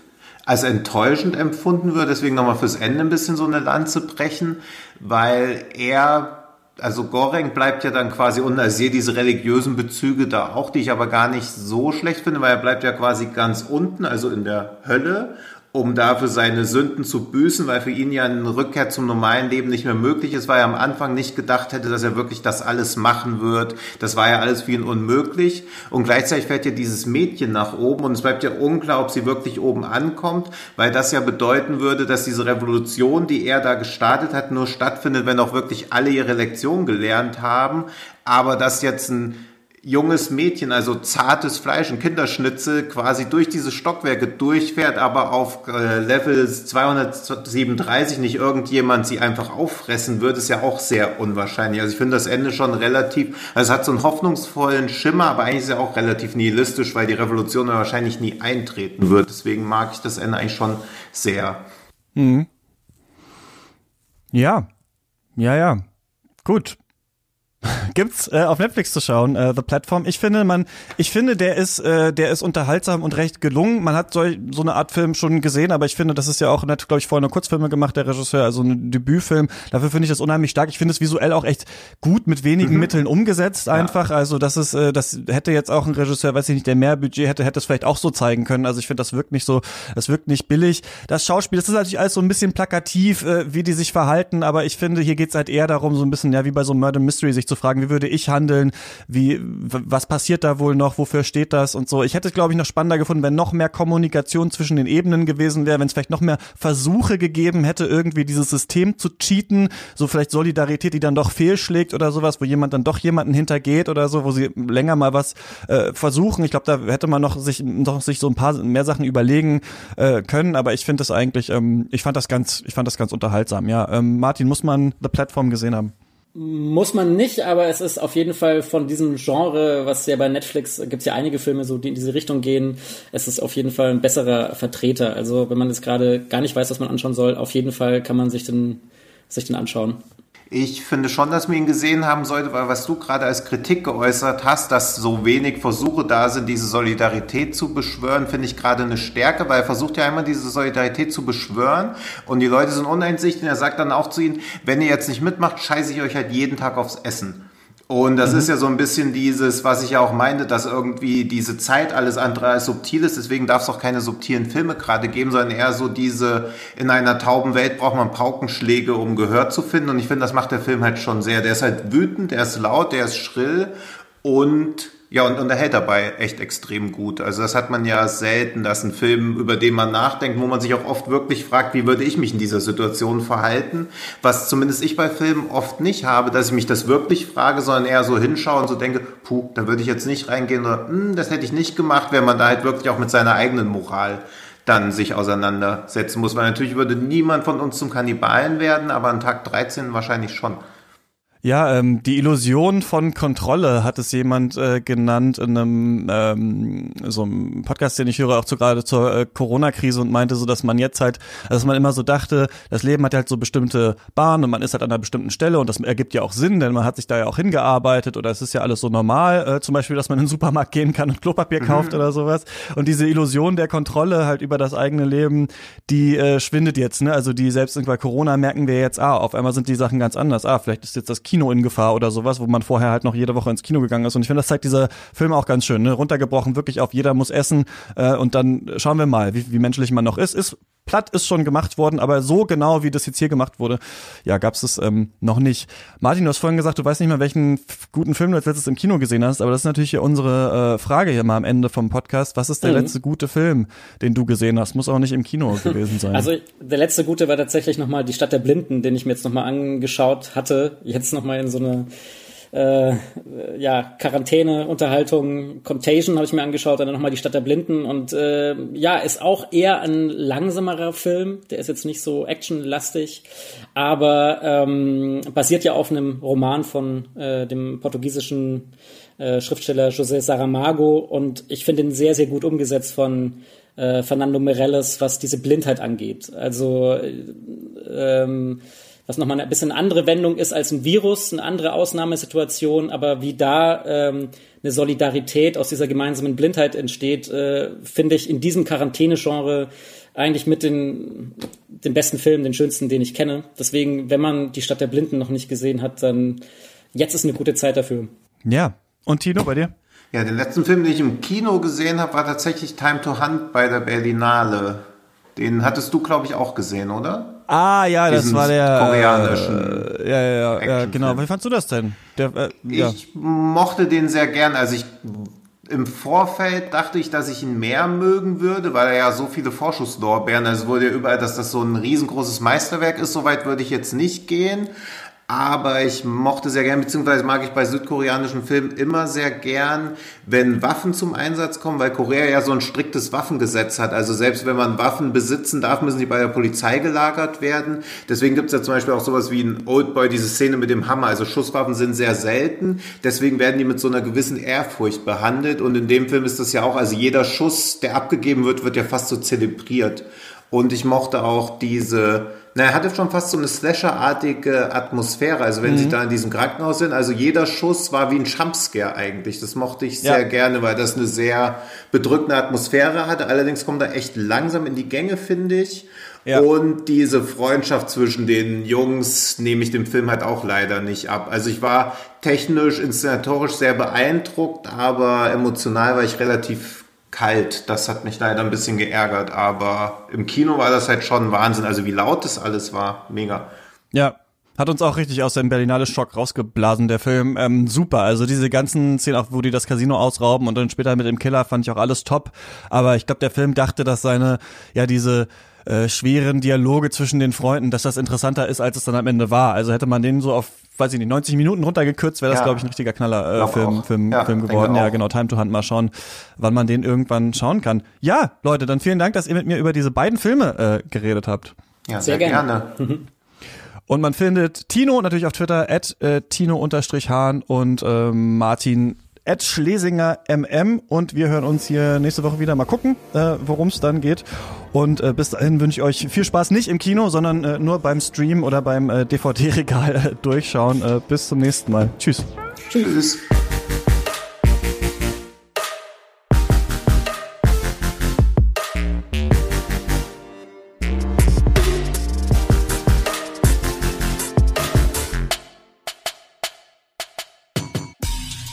als enttäuschend empfunden wird. Deswegen nochmal fürs Ende ein bisschen so eine Lanze brechen, weil er also Goreng bleibt ja dann quasi unten. Also ich sehe diese religiösen Bezüge da auch, die ich aber gar nicht so schlecht finde, weil er bleibt ja quasi ganz unten, also in der Hölle um dafür seine Sünden zu büßen, weil für ihn ja eine Rückkehr zum normalen Leben nicht mehr möglich ist, weil er am Anfang nicht gedacht hätte, dass er wirklich das alles machen wird. Das war ja alles für ihn unmöglich. Und gleichzeitig fährt ja dieses Mädchen nach oben und es bleibt ja unklar, ob sie wirklich oben ankommt, weil das ja bedeuten würde, dass diese Revolution, die er da gestartet hat, nur stattfindet, wenn auch wirklich alle ihre Lektion gelernt haben. Aber dass jetzt ein junges Mädchen, also zartes Fleisch, ein Kinderschnitzel, quasi durch diese Stockwerke durchfährt, aber auf äh, Level 237 nicht irgendjemand sie einfach auffressen wird, ist ja auch sehr unwahrscheinlich. Also ich finde das Ende schon relativ, also es hat so einen hoffnungsvollen Schimmer, aber eigentlich ist ja auch relativ nihilistisch, weil die Revolution wahrscheinlich nie eintreten wird. Deswegen mag ich das Ende eigentlich schon sehr. Mhm. Ja, ja, ja. Gut. [laughs] Gibt's äh, auf Netflix zu schauen, äh, The Platform. Ich finde, man, ich finde, der ist, äh, der ist unterhaltsam und recht gelungen. Man hat so, so eine Art Film schon gesehen, aber ich finde, das ist ja auch, hat, glaube ich, vorher eine Kurzfilme gemacht, der Regisseur, also ein Debütfilm. Dafür finde ich das unheimlich stark. Ich finde es visuell auch echt gut mit wenigen mhm. Mitteln umgesetzt einfach. Ja. Also das ist, äh, das hätte jetzt auch ein Regisseur, weiß ich nicht, der mehr Budget hätte, hätte es vielleicht auch so zeigen können. Also ich finde, das wirkt nicht so, das wirkt nicht billig. Das Schauspiel, das ist natürlich alles so ein bisschen plakativ, äh, wie die sich verhalten, aber ich finde, hier geht's halt eher darum, so ein bisschen, ja, wie bei so einem Murder Mystery sich zu fragen, wie würde ich handeln, wie, was passiert da wohl noch, wofür steht das und so. Ich hätte es, glaube ich, noch spannender gefunden, wenn noch mehr Kommunikation zwischen den Ebenen gewesen wäre, wenn es vielleicht noch mehr Versuche gegeben hätte, irgendwie dieses System zu cheaten, so vielleicht Solidarität, die dann doch fehlschlägt oder sowas, wo jemand dann doch jemanden hintergeht oder so, wo sie länger mal was äh, versuchen. Ich glaube, da hätte man noch sich noch sich so ein paar mehr Sachen überlegen äh, können, aber ich finde das eigentlich, ähm, ich fand das ganz, ich fand das ganz unterhaltsam. Ja, ähm, Martin, muss man The Platform gesehen haben? Muss man nicht, aber es ist auf jeden Fall von diesem Genre, was ja bei Netflix gibt's ja einige Filme, so die in diese Richtung gehen. Es ist auf jeden Fall ein besserer Vertreter. Also wenn man jetzt gerade gar nicht weiß, was man anschauen soll, auf jeden Fall kann man sich den, sich den anschauen. Ich finde schon, dass man ihn gesehen haben sollte, weil was du gerade als Kritik geäußert hast, dass so wenig Versuche da sind, diese Solidarität zu beschwören, finde ich gerade eine Stärke, weil er versucht ja immer diese Solidarität zu beschwören und die Leute sind uneinsichtig und er sagt dann auch zu ihnen, wenn ihr jetzt nicht mitmacht, scheiße ich euch halt jeden Tag aufs Essen. Und das mhm. ist ja so ein bisschen dieses, was ich ja auch meinte, dass irgendwie diese Zeit alles andere als subtil ist. Deswegen darf es auch keine subtilen Filme gerade geben, sondern eher so diese, in einer tauben Welt braucht man Paukenschläge, um Gehör zu finden. Und ich finde, das macht der Film halt schon sehr. Der ist halt wütend, der ist laut, der ist schrill und ja, und, und er hält dabei echt extrem gut. Also das hat man ja selten, dass ein Film, über den man nachdenkt, wo man sich auch oft wirklich fragt, wie würde ich mich in dieser Situation verhalten? Was zumindest ich bei Filmen oft nicht habe, dass ich mich das wirklich frage, sondern eher so hinschaue und so denke, puh, da würde ich jetzt nicht reingehen oder hm, das hätte ich nicht gemacht, wenn man da halt wirklich auch mit seiner eigenen Moral dann sich auseinandersetzen muss. Weil natürlich würde niemand von uns zum Kannibalen werden, aber an Tag 13 wahrscheinlich schon. Ja, ähm, die Illusion von Kontrolle hat es jemand äh, genannt in einem ähm, so einem Podcast, den ich höre, auch zu gerade zur äh, Corona-Krise und meinte so, dass man jetzt halt, dass man immer so dachte, das Leben hat halt so bestimmte Bahnen und man ist halt an einer bestimmten Stelle und das ergibt ja auch Sinn, denn man hat sich da ja auch hingearbeitet oder es ist ja alles so normal, äh, zum Beispiel, dass man in den Supermarkt gehen kann und Klopapier mhm. kauft oder sowas und diese Illusion der Kontrolle halt über das eigene Leben, die äh, schwindet jetzt, ne? Also die selbst bei Corona merken wir jetzt, ah, auf einmal sind die Sachen ganz anders, ah, vielleicht ist jetzt das Kino in Gefahr oder sowas, wo man vorher halt noch jede Woche ins Kino gegangen ist. Und ich finde, das zeigt dieser Film auch ganz schön, ne? runtergebrochen wirklich auf jeder muss essen äh, und dann schauen wir mal, wie, wie menschlich man noch ist. Ist platt ist schon gemacht worden, aber so genau, wie das jetzt hier gemacht wurde, ja, gab es ähm, noch nicht. Martin, du hast vorhin gesagt, du weißt nicht mal, welchen guten Film du als letztes im Kino gesehen hast, aber das ist natürlich hier unsere äh, Frage hier mal am Ende vom Podcast. Was ist der mhm. letzte gute Film, den du gesehen hast? Muss auch nicht im Kino gewesen sein. [laughs] Also der letzte gute war tatsächlich nochmal Die Stadt der Blinden, den ich mir jetzt nochmal angeschaut hatte. Jetzt nochmal in so eine äh, ja, Quarantäne, Unterhaltung, Contagion habe ich mir angeschaut, dann nochmal die Stadt der Blinden. Und äh, ja, ist auch eher ein langsamerer Film, der ist jetzt nicht so actionlastig, aber ähm, basiert ja auf einem Roman von äh, dem portugiesischen äh, Schriftsteller José Saramago. Und ich finde ihn sehr, sehr gut umgesetzt von äh, Fernando Meirelles, was diese Blindheit angeht. Also äh, ähm, was nochmal ein bisschen eine andere Wendung ist als ein Virus, eine andere Ausnahmesituation, aber wie da ähm, eine Solidarität aus dieser gemeinsamen Blindheit entsteht, äh, finde ich in diesem Quarantäne-Genre eigentlich mit den, den besten Film, den schönsten, den ich kenne. Deswegen, wenn man die Stadt der Blinden noch nicht gesehen hat, dann jetzt ist eine gute Zeit dafür. Ja. Und Tino, bei dir? Ja, den letzten Film, den ich im Kino gesehen habe, war tatsächlich Time to Hunt bei der Berlinale. Den hattest du, glaube ich, auch gesehen, oder? Ah, ja, das war der koreanischen. Äh, ja, ja, ja, genau. Wie fandst du das denn? Der, äh, ja. Ich mochte den sehr gern. Also ich im Vorfeld dachte ich, dass ich ihn mehr mögen würde, weil er ja so viele Vorschusslorbeeren, also wurde ja überall, dass das so ein riesengroßes Meisterwerk ist, soweit würde ich jetzt nicht gehen aber ich mochte sehr gern, beziehungsweise mag ich bei südkoreanischen Filmen immer sehr gern, wenn Waffen zum Einsatz kommen, weil Korea ja so ein striktes Waffengesetz hat. Also selbst wenn man Waffen besitzen darf, müssen die bei der Polizei gelagert werden. Deswegen gibt es ja zum Beispiel auch sowas wie in Oldboy, diese Szene mit dem Hammer. Also Schusswaffen sind sehr selten, deswegen werden die mit so einer gewissen Ehrfurcht behandelt. Und in dem Film ist das ja auch, also jeder Schuss, der abgegeben wird, wird ja fast so zelebriert. Und ich mochte auch diese na, er hatte schon fast so eine Slasher-artige Atmosphäre. Also wenn mhm. sie da in diesem Krankenhaus sind, also jeder Schuss war wie ein Jumpscare eigentlich. Das mochte ich sehr ja. gerne, weil das eine sehr bedrückende Atmosphäre hatte. Allerdings kommt er echt langsam in die Gänge, finde ich. Ja. Und diese Freundschaft zwischen den Jungs nehme ich dem Film halt auch leider nicht ab. Also ich war technisch, inszenatorisch sehr beeindruckt, aber emotional war ich relativ kalt. Das hat mich leider ein bisschen geärgert, aber im Kino war das halt schon Wahnsinn. Also wie laut das alles war, mega. Ja, hat uns auch richtig aus dem Berlinale Schock rausgeblasen, der Film. Ähm, super, also diese ganzen Szenen, auch wo die das Casino ausrauben und dann später mit dem Killer, fand ich auch alles top. Aber ich glaube, der Film dachte, dass seine, ja, diese äh, schweren Dialoge zwischen den Freunden, dass das interessanter ist, als es dann am Ende war. Also hätte man den so auf, weiß ich nicht, 90 Minuten runtergekürzt, wäre das, ja. glaube ich, ein richtiger Knaller äh, Film, Film, ja, Film geworden. Ja, genau, Time to Hunt, mal schauen, wann man den irgendwann schauen kann. Ja, Leute, dann vielen Dank, dass ihr mit mir über diese beiden Filme äh, geredet habt. Ja, sehr, sehr gerne. gerne. Und man findet Tino natürlich auf Twitter, at äh, Tino-Hahn und äh, Martin at Schlesinger MM und wir hören uns hier nächste Woche wieder. Mal gucken, äh, worum es dann geht. Und äh, bis dahin wünsche ich euch viel Spaß, nicht im Kino, sondern äh, nur beim Stream oder beim äh, DVD-Regal äh, durchschauen. Äh, bis zum nächsten Mal. Tschüss. Tschüss.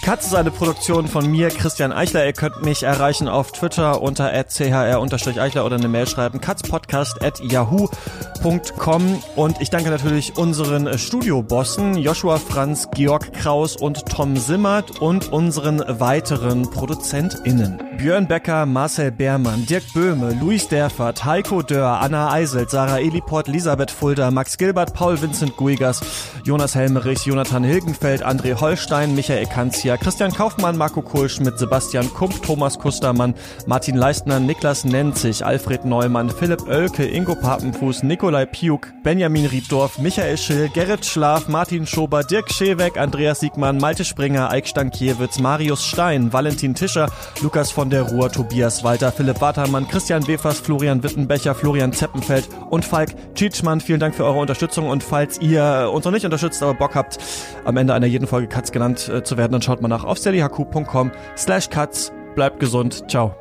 Katz ist eine Produktion von mir, Christian Eichler. Ihr könnt mich erreichen auf Twitter unter chr-eichler oder eine Mail schreiben, katzpodcast.yahoo.com. Und ich danke natürlich unseren Studiobossen Joshua Franz, Georg Kraus und Tom Simmert und unseren weiteren ProduzentInnen. Björn Becker, Marcel Beermann, Dirk Böhme, Luis Derfert, Heiko Dörr, Anna Eiselt, Sarah Eliport, Elisabeth Fulda, Max Gilbert, Paul Vincent Guigas, Jonas Helmerich, Jonathan Hilgenfeld, André Holstein, Michael Kanzia, Christian Kaufmann, Marco Kohlschmidt, Sebastian Kump, Thomas Kustermann, Martin Leistner, Niklas Nenzig, Alfred Neumann, Philipp Oelke, Ingo Papenfuß, Nikolai Piuk, Benjamin Rieddorf, Michael Schill, Gerrit Schlaf, Martin Schober, Dirk Scheweck, Andreas Siegmann, Malte Springer, Eik Stankiewicz, Marius Stein, Valentin Tischer, Lukas von der Ruhr, Tobias Walter, Philipp Watermann, Christian Wefers, Florian Wittenbecher, Florian Zeppenfeld und Falk Tschitschmann. Vielen Dank für eure Unterstützung und falls ihr uns noch nicht unterstützt, aber Bock habt, am Ende einer jeden Folge Katz genannt äh, zu werden, dann schaut nach auf steadyhq.com slash cuts. Bleibt gesund. Ciao.